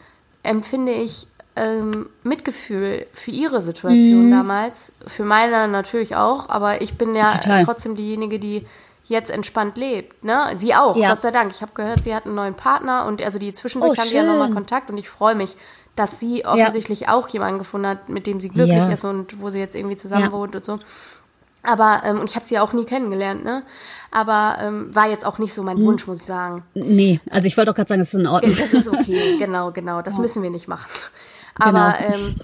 empfinde ich ähm, Mitgefühl für ihre Situation Mhm. damals, für meine natürlich auch, aber ich bin ja Total. trotzdem diejenige, die jetzt entspannt lebt. Ne? Sie auch, Ja. Gott sei Dank. Ich habe gehört, sie hat einen neuen Partner und also die zwischendurch Oh, haben die ja nochmal. Kontakt und ich freue mich, dass sie offensichtlich auch jemanden gefunden hat, mit dem sie glücklich Ja. ist und wo sie jetzt irgendwie zusammen Ja. wohnt und so. Aber, ähm, und ich habe sie ja auch nie kennengelernt, ne? Aber ähm, war jetzt auch nicht so Hm. mein Wunsch, muss ich sagen. Nee, also ich wollte auch gerade sagen, das ist in Ordnung. Das ist okay, (laughs) genau, genau. Das müssen wir nicht machen. Aber ähm,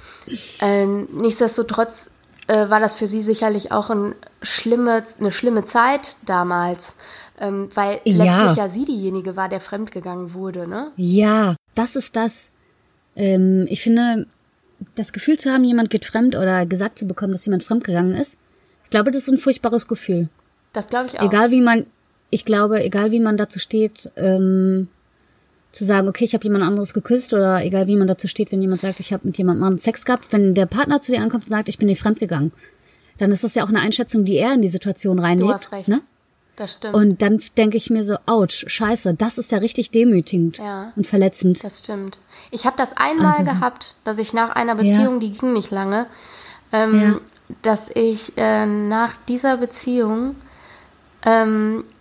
ähm, nichtsdestotrotz äh, war das für sie sicherlich auch ein schlimme, eine schlimme Zeit damals. Ähm, weil Ja. letztlich ja sie diejenige war, der fremdgegangen wurde, ne? Ja, das ist das. Ähm, ich finde, das Gefühl zu haben, jemand geht fremd oder gesagt zu bekommen, dass jemand fremdgegangen ist, ich glaube, das ist ein furchtbares Gefühl. Das glaube ich auch. Egal wie man, ich glaube, egal wie man dazu steht, ähm, zu sagen, okay, ich habe jemand anderes geküsst oder egal wie man dazu steht, wenn jemand sagt, ich habe mit jemandem anderen Sex gehabt, wenn der Partner zu dir ankommt und sagt, ich bin dir fremdgegangen, dann ist das ja auch eine Einschätzung, die er in die Situation reinlegt. hast recht. Ne? Das stimmt. Und dann denke ich mir so, ouch, scheiße, das ist ja richtig demütigend Ja. und verletzend. Das stimmt. Ich habe das einmal Also so- gehabt, dass ich nach einer Beziehung, die ging nicht lange, ähm, Ja. dass ich äh, nach dieser Beziehung ähm, äh,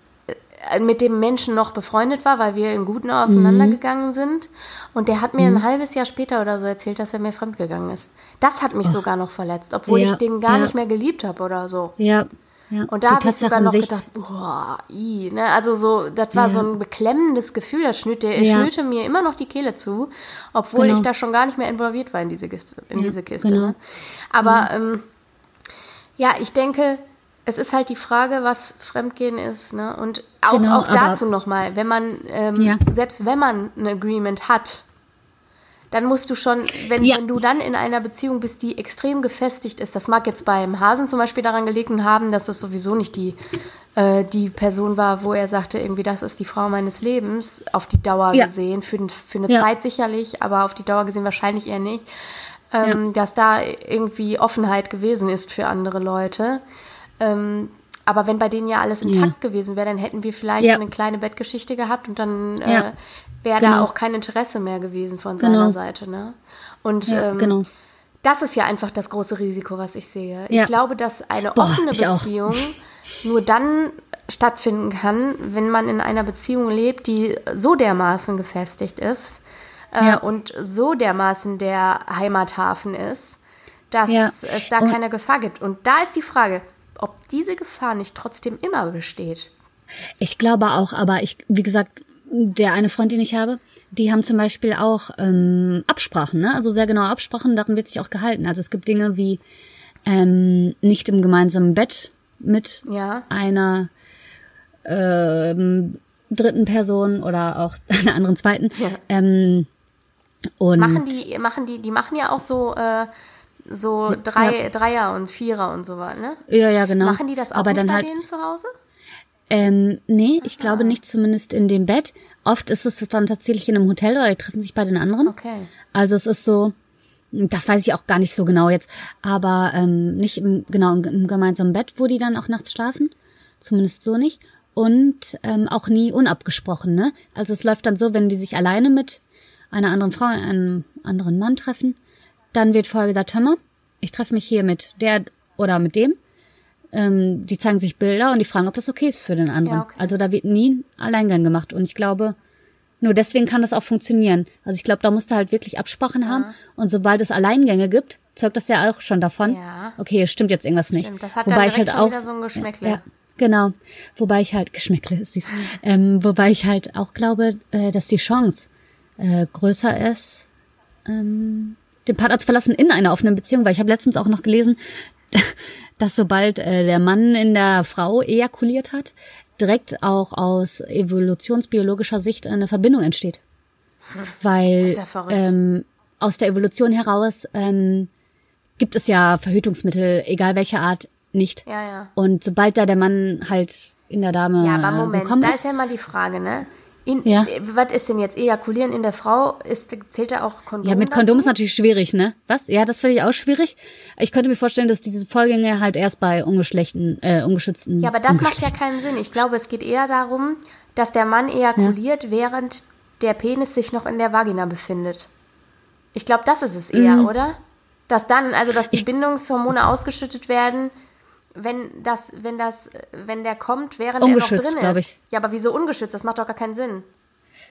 mit dem Menschen noch befreundet war, weil wir in Guten auseinandergegangen Mhm. sind. Und der hat mir ein halbes Jahr später oder so erzählt, dass er mir fremdgegangen ist. Das hat mich sogar noch verletzt, obwohl Ja, ich den gar ja. nicht mehr geliebt habe oder so. Ja, ja. Und da habe ich sogar noch gedacht, boah, i, ne? Also so, das war so ein beklemmendes Gefühl, das schnürte, schnürte mir immer noch die Kehle zu, obwohl Genau. ich da schon gar nicht mehr involviert war in diese Kiste. In diese Kiste genau. ne? Aber ähm, ja, ich denke, es ist halt die Frage, was Fremdgehen ist, ne? Und auch, Genau, auch dazu nochmal, wenn man, ähm, Ja. selbst wenn man ein Agreement hat, dann musst du schon, wenn, Ja. wenn du dann in einer Beziehung bist, die extrem gefestigt ist, das mag jetzt beim Hasen zum Beispiel daran gelegen haben, dass das sowieso nicht die, äh, die Person war, wo er sagte, irgendwie, das ist die Frau meines Lebens, auf die Dauer Ja. gesehen, für, den- für eine. Zeit sicherlich, aber auf die Dauer gesehen wahrscheinlich eher nicht, ähm, dass da irgendwie Offenheit gewesen ist für andere Leute. Ähm, aber wenn bei denen ja alles intakt gewesen wäre, dann hätten wir vielleicht Ja. eine kleine Bettgeschichte gehabt und dann äh, Ja. wäre da Genau. auch kein Interesse mehr gewesen von Genau. seiner Seite. Ne? Und Ja, ähm, genau. das ist ja einfach das große Risiko, was ich sehe. Ja. Ich glaube, dass eine Boah, offene ich auch. Beziehung nur dann stattfinden kann, wenn man in einer Beziehung lebt, die so dermaßen gefestigt ist äh, Ja. und so dermaßen der Heimathafen ist, dass Ja. es da Und- keine Gefahr gibt. Und da ist die Frage, ob diese Gefahr nicht trotzdem immer besteht. Ich glaube auch, aber ich, wie gesagt, der eine Freund, den ich habe, die haben zum Beispiel auch ähm, Absprachen, ne? Also sehr genaue Absprachen, daran wird sich auch gehalten. Also es gibt Dinge wie ähm, nicht im gemeinsamen Bett mit Ja. einer ähm, dritten Person oder auch (laughs) einer anderen zweiten. Ja. Ähm, und Machen die, machen die, die machen ja auch so, äh, so drei, Dreier und Vierer und so was, ne? ja, ja, genau. Machen die das auch Aber dann bei halt, denen zu Hause? Ähm, nee, ich glaube nicht zumindest in dem Bett. Oft ist es dann tatsächlich in einem Hotel oder die treffen sich bei den anderen. Okay. Also es ist so, das weiß ich auch gar nicht so genau jetzt, aber ähm, nicht im, genau im, im gemeinsamen Bett, wo die dann auch nachts schlafen. Zumindest so nicht. Und ähm, auch nie unabgesprochen, ne? Also es läuft dann so, wenn die sich alleine mit einer anderen Frau, einem anderen Mann treffen, dann wird vorher gesagt, hör mal, ich treffe mich hier mit der oder mit dem. Ähm, die zeigen sich Bilder und die fragen, ob das okay ist für den anderen. Ja, okay. Also da wird nie ein Alleingang gemacht. Und ich glaube, nur deswegen kann das auch funktionieren. Also ich glaube, da musst du halt wirklich Absprachen haben. Und sobald es Alleingänge gibt, zeugt das ja auch schon davon. Ja. Okay, es stimmt jetzt irgendwas nicht. Stimmt, das hat Wobei dann ich halt auch so ein Geschmäckle. Ja, genau. Wobei ich halt Geschmäckle ist süß. (laughs) Ähm, wobei ich halt auch glaube, äh, dass die Chance äh, größer ist, ähm, den Partner zu verlassen in einer offenen Beziehung, weil ich habe letztens auch noch gelesen, (laughs) dass sobald äh, der Mann in der Frau ejakuliert hat, direkt auch aus evolutionsbiologischer Sicht eine Verbindung entsteht. Weil ist ja ähm, aus der Evolution heraus ähm, gibt es ja Verhütungsmittel, egal welcher Art, nicht. Ja, ja. Und sobald da der Mann halt in der Dame Ja, aber Moment, da ist, ist ja mal die Frage, ne? In, Ja. äh, Was ist denn jetzt Ejakulieren in der Frau? Ist, zählt da auch Kondom Ja, mit Kondom ist natürlich schwierig, ne? Was? Ja, das finde ich auch schwierig. Ich könnte mir vorstellen, dass diese Vorgänge halt erst bei ungeschlechten, äh, ungeschützten. Ja, aber das macht ja keinen Sinn. Ich glaube, es geht eher darum, dass der Mann ejakuliert, während der Penis sich noch in der Vagina befindet. Ich glaube, das ist es eher, Mhm. oder? Dass dann, also dass die Bindungshormone ausgeschüttet werden, wenn das, wenn das, wenn der kommt, während Ungeschützt, er noch drin ist. ich. Ja, aber wieso ungeschützt? Das macht doch gar keinen Sinn.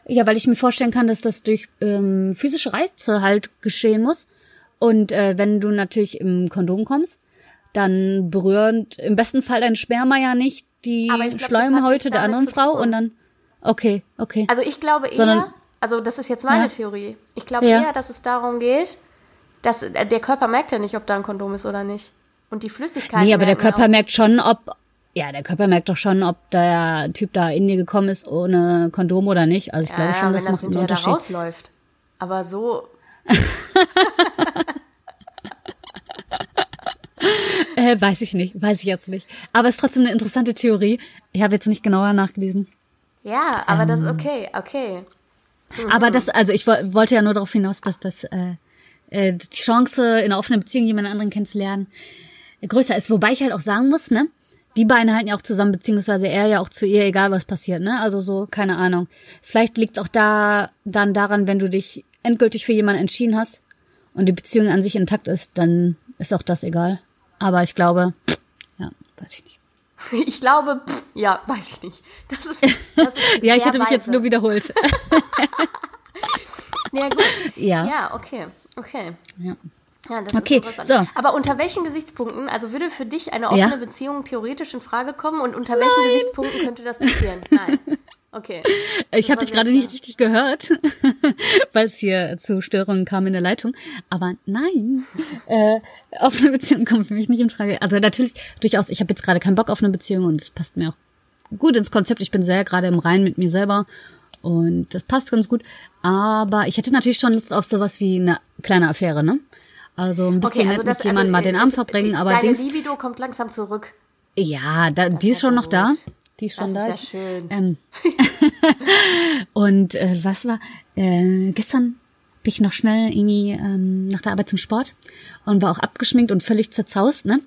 Ja, weil ich mir vorstellen kann, dass das durch ähm, physische Reize halt geschehen muss. Und äh, wenn du natürlich im Kondom kommst, dann berührt im besten Fall dein Sperma ja nicht die glaub, Schleimhäute der anderen Frau und dann. Okay, okay. Also ich glaube eher, Sondern- also das ist jetzt meine Ja. Theorie. Ich glaube Ja. eher, dass es darum geht, dass äh, der Körper merkt ja nicht, ob da ein Kondom ist oder nicht. Und die Flüssigkeit. nee, aber der Körper merkt schon, ob. Ja, der Körper merkt doch schon, ob der Typ da in dir gekommen ist ohne Kondom oder nicht. Also ich glaube ja, schon, wenn das das macht einen hinterher da Unterschied. rausläuft. Aber so, (laughs) Äh, weiß ich nicht, weiß ich jetzt nicht. Aber es ist trotzdem eine interessante Theorie. Ich habe jetzt nicht genauer nachgelesen. ja, aber das ist Ähm. okay, okay. Aber das, also ich wo- wollte ja nur darauf hinaus, dass das äh, äh, die Chance, in einer offenen Beziehung jemand anderen kennenzulernen, größer ist. Wobei ich halt auch sagen muss, ne? Die beiden halten ja auch zusammen, beziehungsweise er ja auch zu ihr, egal was passiert, ne? Also so, keine Ahnung. Vielleicht liegt es auch da dann daran, wenn du dich endgültig für jemanden entschieden hast und die Beziehung an sich intakt ist, dann ist auch das egal. Aber ich glaube, ja, weiß ich nicht. (laughs) Ich glaube, pff, ja, weiß ich nicht. Das ist, das ist (laughs) Ja, ich hätte mich jetzt nur wiederholt. (laughs) Ja, gut. ja. Ja, okay, okay. ja. Ja, das Okay, ist interessant. so. Aber unter welchen Gesichtspunkten, also würde für dich eine offene Ja. Beziehung theoretisch in Frage kommen und unter welchen Gesichtspunkten könnte das passieren? (laughs) Nein. Okay. Ich habe dich gerade nicht richtig gehört, (laughs) weil es hier zu Störungen kam in der Leitung. Aber nein, äh, offene Beziehung kommt für mich nicht in Frage. Also natürlich, durchaus, ich habe jetzt gerade keinen Bock auf eine Beziehung und es passt mir auch gut ins Konzept. Ich bin sehr gerade im Reinen mit mir selber und das passt ganz gut. Aber ich hätte natürlich schon Lust auf sowas wie eine kleine Affäre, ne? Also ein bisschen nett mit jemandem mal den äh, Abend ist- verbringen, die, aber deine Dings, Libido kommt langsam zurück. ja, da, die ist ist ja schon noch da. gut. Die ist Das schon ist da. ja Ich- schön. ähm, (laughs) und äh, was war? Äh, gestern bin ich noch schnell irgendwie ähm, nach der Arbeit zum Sport und war auch abgeschminkt und völlig zerzaust, ne?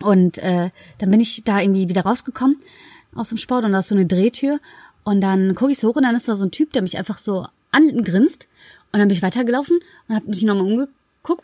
Und äh, dann bin ich da irgendwie wieder rausgekommen aus dem Sport und da ist so eine Drehtür und dann gucke ich so hoch und dann ist da so ein Typ, der mich einfach so angrinst und dann bin ich weitergelaufen und habe mich nochmal umgeguckt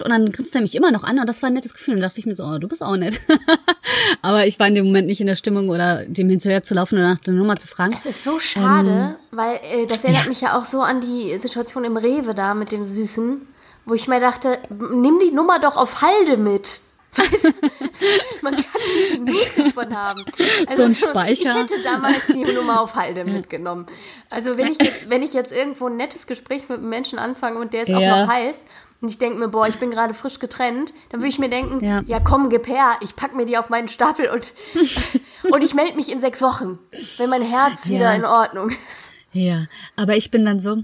und dann grinst er mich immer noch an und das war ein nettes Gefühl und da dachte ich mir so, oh, du bist auch nett. (laughs) Aber ich war in dem Moment nicht in der Stimmung oder dem hinterher zu laufen oder nach der Nummer zu fragen. Es ist so schade, Ähm, weil äh, das erinnert mich ja auch so an die Situation im Rewe da mit dem Süßen, wo ich mir dachte, nimm die Nummer doch auf Halde mit. Weißt du? (laughs) Man kann nie genug davon haben. Also So ein Speicher. Ich hätte damals die Nummer auf Halde mitgenommen. Also wenn ich jetzt, wenn ich jetzt irgendwo ein nettes Gespräch mit einem Menschen anfange und der ist auch Ja. noch heiß und ich denke mir, boah, ich bin gerade frisch getrennt, dann würde ich mir denken, Ja. ja komm, gib her, ich pack mir die auf meinen Stapel und (laughs) Und ich melde mich in sechs Wochen, wenn mein Herz wieder Ja. in Ordnung ist. Ja, aber ich bin dann so,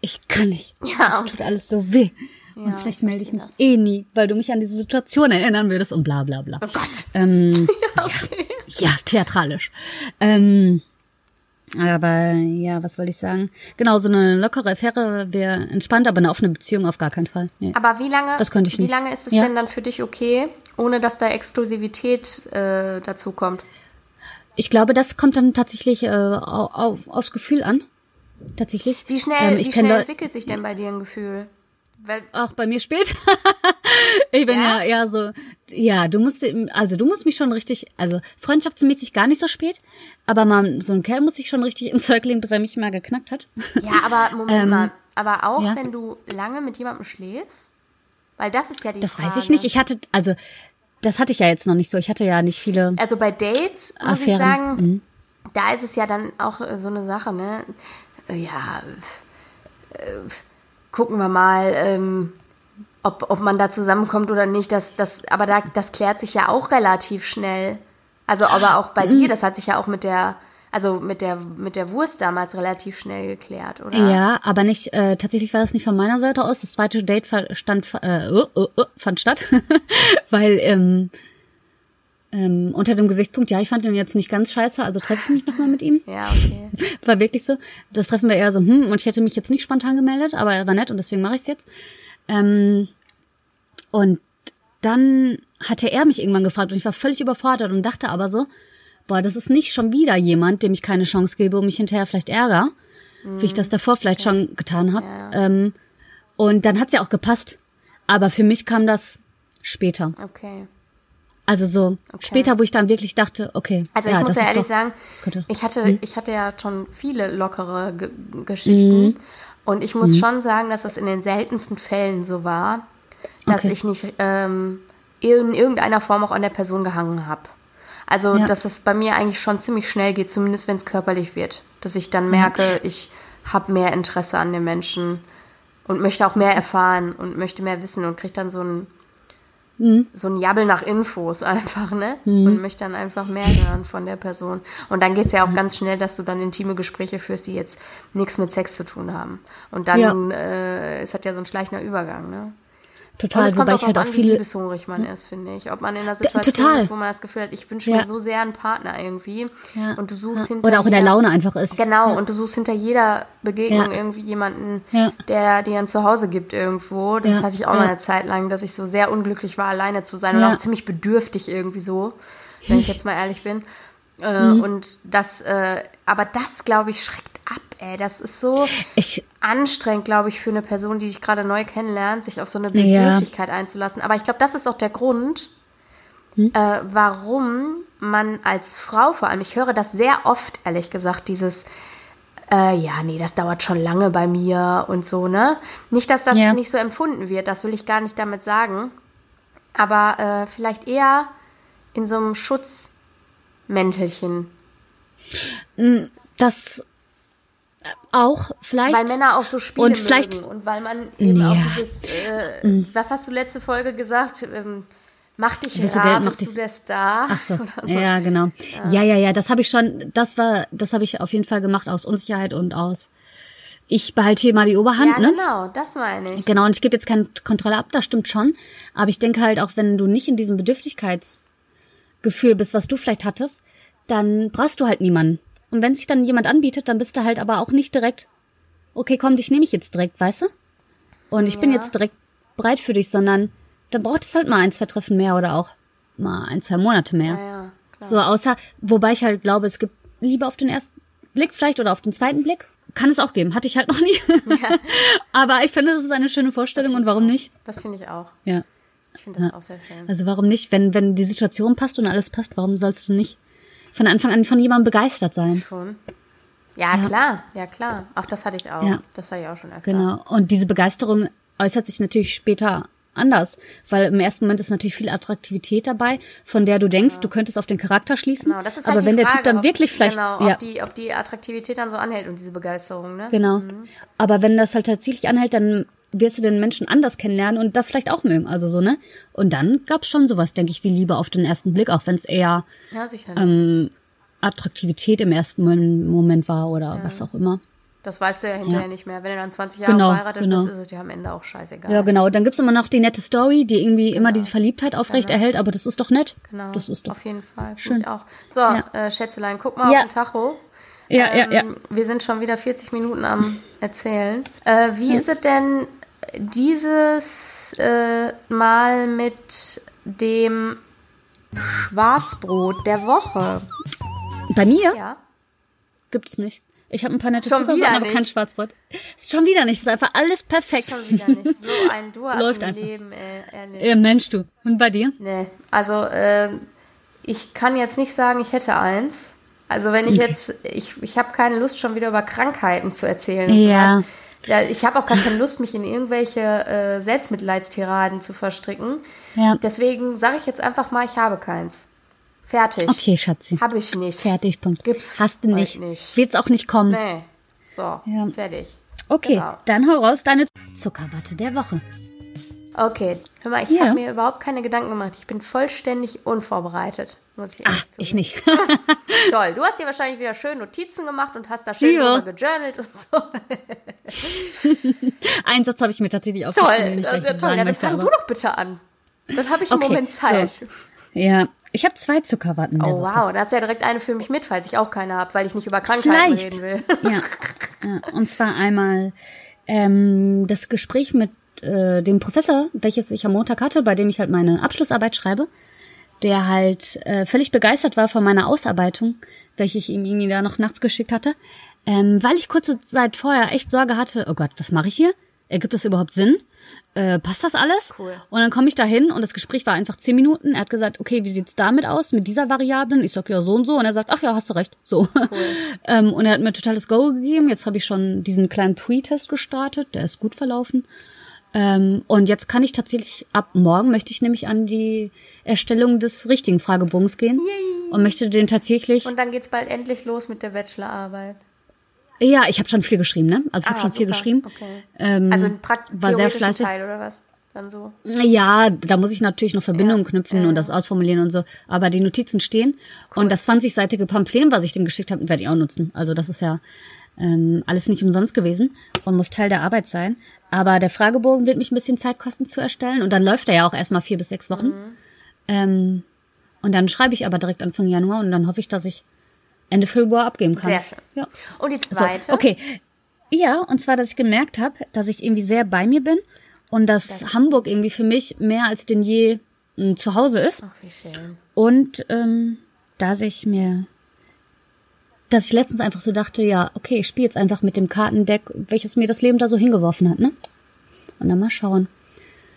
ich kann nicht. Ja, Es tut alles so weh. Ja, und vielleicht ich melde ich mich das. eh nie, weil du mich an diese Situation erinnern würdest und bla bla bla. Oh Gott. Ähm, (laughs) ja, theatralisch. Ähm, aber ja, was wollte ich sagen? Genau, so eine lockere Affäre wäre entspannt, aber eine offene Beziehung auf gar keinen Fall. Nee. Aber wie lange, Das könnte ich wie nicht. lange ist es Ja. denn dann für dich okay, ohne dass da Exklusivität äh, dazu kommt? Ich glaube, das kommt dann tatsächlich äh, au- au- aufs Gefühl an. Tatsächlich. Wie schnell, Ähm, wie schnell entwickelt sich denn bei dir ein Gefühl? Weil, Auch bei mir spät. (laughs) ich bin Ja? ja? so, ja, du musst, also du musst mich schon richtig, also freundschaftsmäßig gar nicht so spät, aber man, so ein Kerl muss sich schon richtig ins Zeug legen, bis er mich mal geknackt hat. ja, aber (laughs) Moment mal. Aber auch, Ähm, ja. wenn du lange mit jemandem schläfst? Weil das ist ja die Das Frage. weiß ich nicht. Ich hatte, also, das hatte ich ja jetzt noch nicht so. Ich hatte ja nicht viele. Also bei Dates, muss ich sagen, mhm. da ist es ja dann auch so eine Sache, ne? Ja, äh, gucken wir mal, ähm, ob, ob man da zusammenkommt oder nicht. Das, das, aber da, das klärt sich ja auch relativ schnell. Also, aber auch bei Mhm. dir, das hat sich ja auch mit der, also mit der, mit der Wurst damals relativ schnell geklärt, oder? Ja, aber nicht, äh, tatsächlich war das nicht von meiner Seite aus. Das zweite Date stand, äh, oh, oh, oh, fand statt, (laughs) weil ähm, ähm, unter dem Gesichtspunkt, ja, ich fand ihn jetzt nicht ganz scheiße, also treffe ich mich nochmal mit ihm. (laughs) Ja, okay. (laughs) War wirklich so. Das treffen wir eher so, hm, und ich hätte mich jetzt nicht spontan gemeldet, aber er war nett und deswegen mache ich es jetzt. Ähm, und dann hatte er mich irgendwann gefragt und ich war völlig überfordert und dachte aber so, boah, das ist nicht schon wieder jemand, dem ich keine Chance gebe und mich hinterher vielleicht ärger, wie ich das davor vielleicht schon getan habe. Ja. Ähm, und dann hat's ja auch gepasst. Aber für mich kam das später. Okay. Also so später, wo ich dann wirklich dachte, okay. Also ich ja, muss das ja ehrlich doch- sagen, das ich hatte, ich hatte ja schon viele lockere Ge Geschichten. Mhm. Und ich muss schon sagen, dass es in den seltensten Fällen so war, dass Okay. ich nicht ähm, in irgendeiner Form auch an der Person gehangen habe. Also, Ja. dass es bei mir eigentlich schon ziemlich schnell geht, zumindest wenn es körperlich wird. Dass ich dann merke, ich habe mehr Interesse an dem Menschen und möchte auch mehr erfahren und möchte mehr wissen und kriege dann so ein so ein Jabbel nach Infos (laughs) einfach, ne? Und möchte dann einfach mehr hören von der Person. Und dann geht's ja auch ganz schnell, dass du dann intime Gespräche führst, die jetzt nichts mit Sex zu tun haben. Und dann, Ja. äh, es hat ja so ein schleichender Übergang, ne? Und Total, es kommt auch ich halt auch an, wie viele. liebeshungrig man ist, finde ich. Ob man in einer Situation total. ist, wo man das Gefühl hat, ich wünsche Ja. mir so sehr einen Partner irgendwie. Ja. Und du suchst Ja. hinter Oder auch in der Laune einfach ist. Genau, und du suchst hinter jeder Begegnung irgendwie jemanden, der dir ein Zuhause gibt irgendwo. Das hatte ich auch mal eine Zeit lang, dass ich so sehr unglücklich war, alleine zu sein und auch ziemlich bedürftig irgendwie so, wenn ich (laughs) jetzt mal ehrlich bin. Äh, Mhm. Und das, äh, aber das, glaube ich, schreckt ey. Das ist so Ich, anstrengend, glaube ich, für eine Person, die dich gerade neu kennenlernt, sich auf so eine Ja. Bedürftigkeit einzulassen. Aber ich glaube, das ist auch der Grund, Hm? äh, warum man als Frau vor allem, ich höre das sehr oft, ehrlich gesagt, dieses, äh, ja, nee, das dauert schon lange bei mir und so, ne? Nicht, dass das Ja. nicht so empfunden wird, das will ich gar nicht damit sagen. Aber äh, vielleicht eher in so einem Schutzmäntelchen. das äh, auch vielleicht. Weil Männer auch so Spiele Und vielleicht- mögen und weil man eben auch Ja. dieses, äh, was hast du letzte Folge gesagt? Ähm, mach dich Willst du rar, bist du dich- der Star? Ach so. (laughs) Oder so. Ja, genau. Ja, ja, ja, das habe ich schon, das war, das habe ich auf jeden Fall gemacht aus Unsicherheit und aus ich behalte hier mal die Oberhand, Ja, ne? genau, das meine ich. Genau, und ich gebe jetzt keine Kontrolle ab, das stimmt schon. Aber ich denke halt auch, wenn du nicht in diesem Bedürftigkeitsgefühl bist, was du vielleicht hattest, dann brauchst du halt niemanden. Und wenn sich dann jemand anbietet, dann bist du halt aber auch nicht direkt, okay, komm, dich nehme ich jetzt direkt, weißt du? Und ich bin Ja. jetzt direkt bereit für dich, sondern dann braucht es halt mal ein, zwei Treffen mehr oder auch mal ein, zwei Monate mehr. Ja, ja, klar. So, außer, wobei ich halt glaube, es gibt Liebe auf den ersten Blick vielleicht oder auf den zweiten Blick. Kann es auch geben. Hatte ich halt noch nie. (laughs) Aber ich finde, das ist eine schöne Vorstellung und warum nicht? Das finde ich auch. Ja. Ich finde das auch sehr schön. Also warum nicht? Wenn, wenn die Situation passt und alles passt, warum sollst du nicht von Anfang an von jemandem begeistert sein? Schon. Ja, klar, ja klar. Auch das hatte ich auch. Ja. Das hatte ich auch schon öfter. Genau. Und diese Begeisterung äußert sich natürlich später anders, weil im ersten Moment ist natürlich viel Attraktivität dabei, von der du denkst, du könntest auf den Charakter schließen. Genau, das ist aber halt die wenn der Frage, Typ dann ob, wirklich vielleicht, genau, ja, ob, die, ob die Attraktivität dann so anhält und diese Begeisterung, ne? Genau. Aber wenn das halt tatsächlich anhält, dann wirst du den Menschen anders kennenlernen und das vielleicht auch mögen. Also so, ne? Und dann gab's schon sowas, denke ich, wie Liebe auf den ersten Blick, auch wenn es eher Ja, ähm, Attraktivität im ersten Mom- Moment war oder was auch immer. das weißt du ja hinterher Ja. nicht mehr. Wenn du dann 20 Jahre Genau, verheiratet genau. bist, ist es dir am Ende auch scheißegal. Ja, genau. Dann gibt's immer noch die nette Story, die irgendwie immer diese Verliebtheit aufrecht erhält, aber das ist doch nett. Genau, Das ist doch. auf jeden Fall. schön. Auch. So, Ja. äh, Schätzelein, guck mal Ja. auf den Tacho. Ja, ja, ja. Ähm, Wir sind schon wieder 40 Minuten am Erzählen. Äh, wie ist es denn dieses äh, Mal mit dem Schwarzbrot der Woche? Bei mir Ja. gibt's nicht. Ich habe ein paar nette wieder aber nicht. kein Schwarzbrot. Ist schon wieder nicht. Ist einfach alles perfekt. Schon wieder nicht. So (laughs) ein Du Läuft einfach. Leben, äh, ehrlich. Ja, Mensch, du. Und bei dir? Nee, also ähm, ich kann jetzt nicht sagen, ich hätte eins. Also wenn ich jetzt, ich, ich habe keine Lust, schon wieder über Krankheiten zu erzählen. und so Ja. ich habe auch gar keine Lust, mich in irgendwelche äh, Selbstmitleidstiraden zu verstricken. Ja. Deswegen sage ich jetzt einfach mal, ich habe keins. Fertig. Okay, Schatzi. Habe ich nicht. Fertig, Punkt. Gibt's Hast du nicht. nicht. Wird's auch nicht kommen. Nee. So, Ja. fertig. Okay, Genau. dann hau raus deine Zuckerwatte der Woche. Okay, hör mal, ich Ja. habe mir überhaupt keine Gedanken gemacht. Ich bin vollständig unvorbereitet, muss ich zugeben. ich nicht. (laughs) Toll, du hast dir wahrscheinlich wieder schön Notizen gemacht und hast da schön Ja. gejournalt und so. (laughs) Einen Satz habe ich mir tatsächlich aufgeschrieben, Toll, das ist ja toll. Ja, dann fang du doch bitte an. Dann habe ich einen Okay, Moment Zeit. so. ja, ich habe zwei Zuckerwatten Oh wow, da hast du ja direkt eine für mich mit, falls ich auch keine habe, weil ich nicht über Krankheiten Vielleicht. reden will. Ja. (laughs) ja. Und zwar einmal ähm, das Gespräch mit äh, dem Professor, welches ich am Montag hatte, bei dem ich halt meine Abschlussarbeit schreibe, der halt äh, völlig begeistert war von meiner Ausarbeitung, welche ich ihm irgendwie da noch nachts geschickt hatte, ähm, weil ich kurze Zeit vorher echt Sorge hatte, oh Gott, was mache ich hier? Ergibt das überhaupt Sinn? Äh, passt das alles? Cool. Und dann komme ich da hin und das Gespräch war einfach zehn Minuten. Er hat gesagt, okay, wie sieht's damit aus, mit dieser Variablen? Ich sag, ja, so und so. Und er sagt, ach ja, hast du recht. So. (laughs) ähm, und er hat mir totales Go gegeben. Jetzt habe ich schon diesen kleinen Pre-Test gestartet. Der ist gut verlaufen. Ähm, und jetzt kann ich tatsächlich, ab morgen möchte ich nämlich an die Erstellung des richtigen Fragebogens gehen. Und möchte den tatsächlich. Und dann geht's bald endlich los mit der Bachelorarbeit. ja, ich habe schon viel geschrieben, ne? Also ich habe Ah, schon viel super. geschrieben. Okay. Ähm, Also ein war sehr fleißig. Teil oder was? Dann so. Ja, da muss ich natürlich noch Verbindungen Ja, knüpfen ja. und das ausformulieren und so. Aber die Notizen stehen. Und das 20-seitige Pamphlet, was ich dem geschickt habe, werde ich auch nutzen. Also das ist ja ähm, alles nicht umsonst gewesen und muss Teil der Arbeit sein. Aber der Fragebogen wird mich ein bisschen Zeit kosten zu erstellen. Und dann läuft er ja auch erstmal vier bis sechs Wochen. Mhm. Ähm, und dann schreibe ich aber direkt Anfang Januar und dann hoffe ich, dass ich Ende Februar abgeben kann. Sehr schön. Ja. Und die So, zweite. okay. Ja, und zwar, dass ich gemerkt habe, dass ich irgendwie sehr bei mir bin und dass Hamburg irgendwie für mich mehr als denn je m, zu Hause ist. Ach, wie schön. Und ähm, dass ich mir, dass ich letztens einfach so dachte, ja, okay, ich spiele jetzt einfach mit dem Kartendeck, welches mir das Leben da so hingeworfen hat, ne? Und dann mal schauen,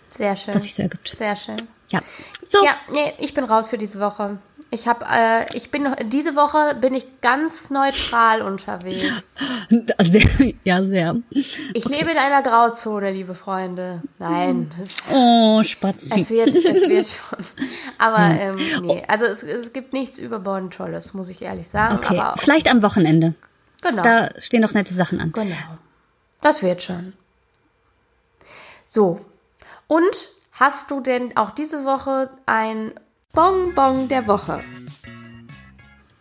Sehr schön. was sich so ergibt. Sehr schön. Ja. So, Ja, nee, ich bin raus für diese Woche. Ich habe, äh, ich bin noch, diese Woche bin ich ganz neutral unterwegs. (laughs) sehr, ja, sehr. Ich lebe in einer Grauzone, liebe Freunde. Nein, es, Oh, Spazi. es wird, es (laughs) wird schon. Aber ähm, nee, also es, es gibt nichts überbordend Tolles, muss ich ehrlich sagen. Okay, Aber vielleicht am Wochenende. genau, Da stehen noch nette Sachen an. genau. Das wird schon. So. Und hast du denn auch diese Woche ein Bonbon der Woche?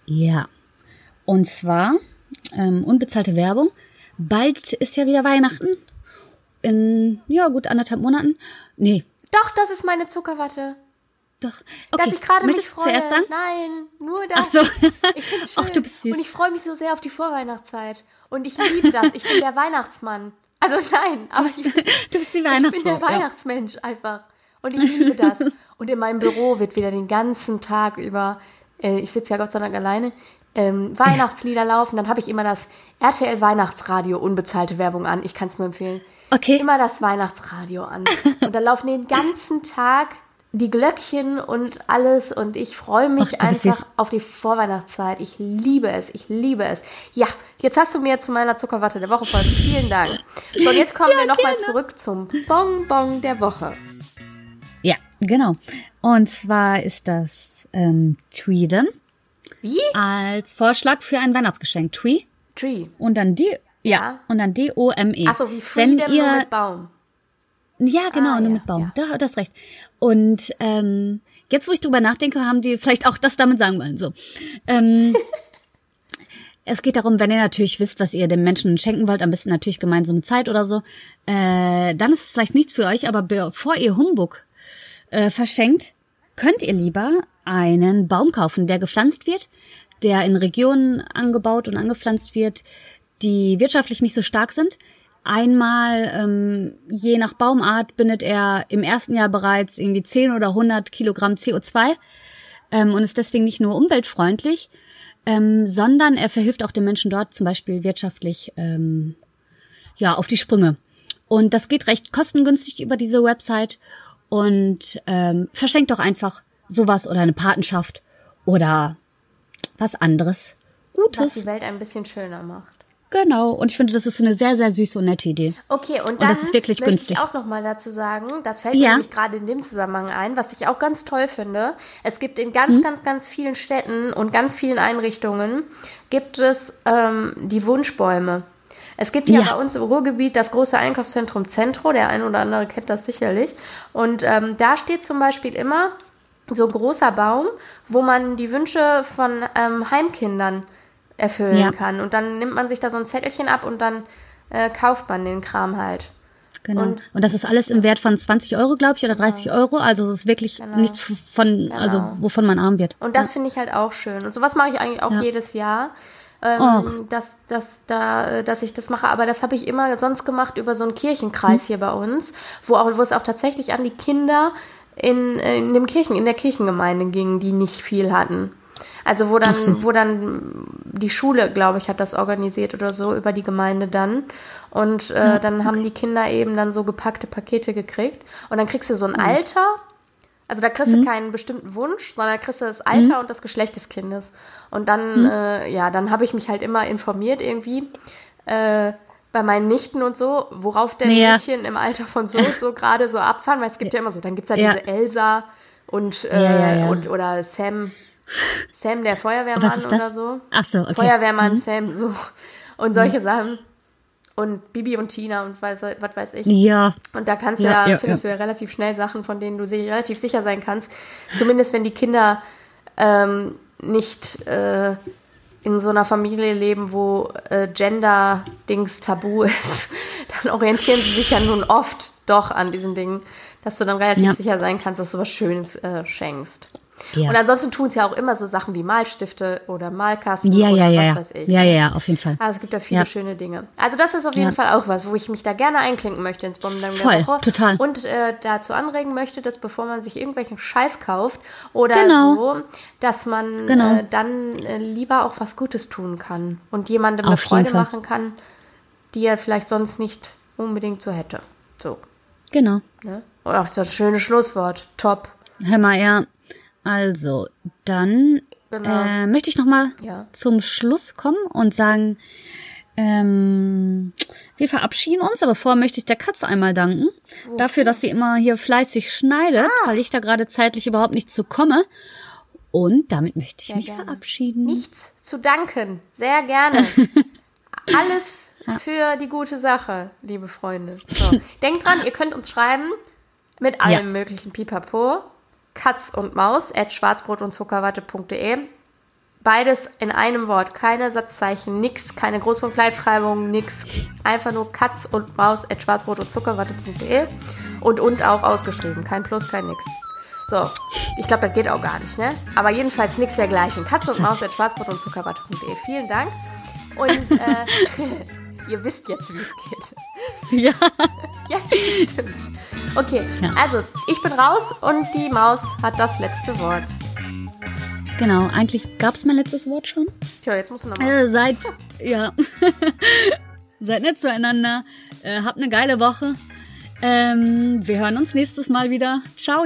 Ja. Und zwar ähm, unbezahlte Werbung. Bald ist ja wieder Weihnachten. In, ja, gut anderthalb Monaten. Nee, Doch, das ist meine Zuckerwatte. doch. Okay, dass ich gerade mich freue. zuerst sagen? Nein, nur das. Ach so. Ich find's schön. (laughs) Ach, du bist süß. Und ich freue mich so sehr auf die Vorweihnachtszeit. Und ich liebe das. Ich bin der Weihnachtsmann. Also nein, aber ich, Du bist die (laughs) ich bin der Weihnachtsmensch einfach. Und ich liebe das. Und in meinem Büro wird wieder den ganzen Tag über, äh, ich sitze ja Gott sei Dank alleine, ähm, Weihnachtslieder laufen. Dann habe ich immer das RTL Weihnachtsradio unbezahlte Werbung an. Ich kann es nur empfehlen. Okay. Immer das Weihnachtsradio an. Und da laufen den ganzen Tag die Glöckchen und alles und ich freue mich Ach, einfach auf die Vorweihnachtszeit. Ich liebe es, ich liebe es. Ja, jetzt hast du mir zu meiner Zuckerwatte der Woche folgt. Vielen Dank. So, und jetzt kommen wir nochmal zurück zum Bonbon der Woche. Genau. Und zwar ist das ähm, Tweedem Wie? als Vorschlag für ein Weihnachtsgeschenk. Twee Tree. und dann D. Ja, Ja. und dann D-O-M-E. Achso, wie Wenn Freedom nur ihr mit Baum. Ja, genau, Ah, nur ja, mit Baum. ja. Da hat das recht. Und ähm, jetzt, wo ich drüber nachdenke, haben die vielleicht auch das damit sagen wollen. So. Ähm, (laughs) es geht darum, wenn ihr natürlich wisst, was ihr dem Menschen schenken wollt, am besten natürlich gemeinsame Zeit oder so, äh, dann ist es vielleicht nichts für euch, aber bevor ihr Humbug äh, verschenkt, könnt ihr lieber einen Baum kaufen, der gepflanzt wird, der in Regionen angebaut und angepflanzt wird, die wirtschaftlich nicht so stark sind. Einmal, ähm, je nach Baumart, bindet er im ersten Jahr bereits irgendwie 10 oder 100 Kilogramm CO2 ähm, und ist deswegen nicht nur umweltfreundlich, ähm, sondern er verhilft auch den Menschen dort zum Beispiel wirtschaftlich ähm, ja auf die Sprünge. Und das geht recht kostengünstig über diese Website und ähm, verschenkt doch einfach sowas oder eine Patenschaft oder was anderes Was Gutes. die Welt ein bisschen schöner macht. Genau. Und ich finde, das ist eine sehr, sehr süße und nette Idee. Okay, und dann das ist wirklich möchte günstig. ich auch noch mal dazu sagen, das fällt Ja. mir gerade in dem Zusammenhang ein, was ich auch ganz toll finde. Es gibt in ganz, Mhm. ganz, ganz vielen Städten und ganz vielen Einrichtungen gibt es ähm, die Wunschbäume. Es gibt hier Ja. bei uns im Ruhrgebiet das große Einkaufszentrum Centro, der ein oder andere kennt das sicherlich. Und ähm, da steht zum Beispiel immer so ein großer Baum, wo man die Wünsche von ähm, Heimkindern erfüllen Ja. kann. Und dann nimmt man sich da so ein Zettelchen ab und dann äh, kauft man den Kram halt. Genau. Und- Und, das ist alles im Wert von 20 Euro, glaube ich, oder 30 Euro. Also es ist wirklich nichts von, also wovon man arm wird. Und das finde ich halt auch schön. Und sowas mache ich eigentlich auch Ja. jedes Jahr. Ähm, dass, dass, da, äh, dass ich das mache. Aber das habe ich immer sonst gemacht über so einen Kirchenkreis hier bei uns, wo, auch, wo es auch tatsächlich an die Kinder in, in dem Kirchen, in der Kirchengemeinde ging, die nicht viel hatten. Also wo dann, Ach, wo dann die Schule, glaube ich, hat das organisiert oder so über die Gemeinde dann. Und äh, dann haben die Kinder eben dann so gepackte Pakete gekriegt. Und dann kriegst du so ein Alter. Also da kriegst du keinen bestimmten Wunsch, sondern da kriegst du das Alter und das Geschlecht des Kindes. Und dann, äh, ja, dann habe ich mich halt immer informiert irgendwie äh, bei meinen Nichten und so, worauf denn Ja. Mädchen im Alter von so und so (laughs) gerade so abfahren, weil es gibt ja immer so, dann gibt es ja Ja. diese Elsa und, äh, und oder Sam, Sam der Feuerwehrmann oder so. Ach so, okay. Feuerwehrmann, Sam, so. Und solche Sachen. Und Bibi und Tina und was, was weiß ich. Ja, Und da kannst du Ja, ja, ja, findest du ja relativ schnell Sachen, von denen du sich relativ sicher sein kannst. Zumindest wenn die Kinder ähm, nicht äh, in so einer Familie leben, wo äh, Gender-Dings tabu (laughs) ist, dann orientieren sie sich ja nun oft doch an diesen Dingen, dass du dann relativ Ja. sicher sein kannst, dass du was Schönes äh, schenkst. Ja. Und ansonsten tun es ja auch immer so Sachen wie Malstifte oder Malkasten ja, oder ja, was ja. weiß ich. Ja, ja, ja, auf jeden Fall. Also es gibt da viele schöne Dinge. Also das ist auf jeden. Fall auch was, wo ich mich da gerne einklinken möchte ins Bombendamm der Voll, Woche. total. Und äh, dazu anregen möchte, dass bevor man sich irgendwelchen Scheiß kauft oder Genau. so, dass man Genau. äh, dann äh, lieber auch was Gutes tun kann und jemandem eine Auf jeden Freude machen kann, die er vielleicht sonst nicht unbedingt so hätte. So. Genau. Ne? Und auch so ein schönes Schlusswort. Top. Hör mal, ja. Also, dann Genau. äh, möchte ich noch mal Ja. zum Schluss kommen und sagen, ähm, wir verabschieden uns, aber vorher möchte ich der Katze einmal danken. Dafür, dass sie immer hier fleißig schneidet, Ah. weil ich da gerade zeitlich überhaupt nicht zu komme. Und damit möchte ich Sehr mich gerne. verabschieden. Nichts zu danken. Sehr gerne. (laughs) Alles für die gute Sache, liebe Freunde. So. Denkt dran, ihr könnt uns schreiben mit allem Ja. möglichen Pipapo. Katz und Maus at schwarzbrot und Zuckerwatte.de. Beides in einem Wort. Keine Satzzeichen, nix, keine Groß- und Kleinschreibung, nix. Einfach nur Katz und Maus at schwarzbrot und Zuckerwatte.de. Und und auch ausgeschrieben. Kein Plus, kein nix. So, ich glaube, das geht auch gar nicht, ne? Aber jedenfalls nichts dergleichen. Katz und Maus at schwarzbrot und Zuckerwatte.de. Vielen Dank. Und äh, (laughs) ihr wisst jetzt, wie es geht. (laughs) Ja. Jetzt bestimmt. Okay, also ich bin raus und die Maus hat das letzte Wort. Genau, eigentlich gab es mein letztes Wort schon. Tja, jetzt musst du nochmal. Äh, seid, ja, (laughs) seid nett zueinander. Äh, habt eine geile Woche. Ähm, wir hören uns nächstes Mal wieder. Ciao.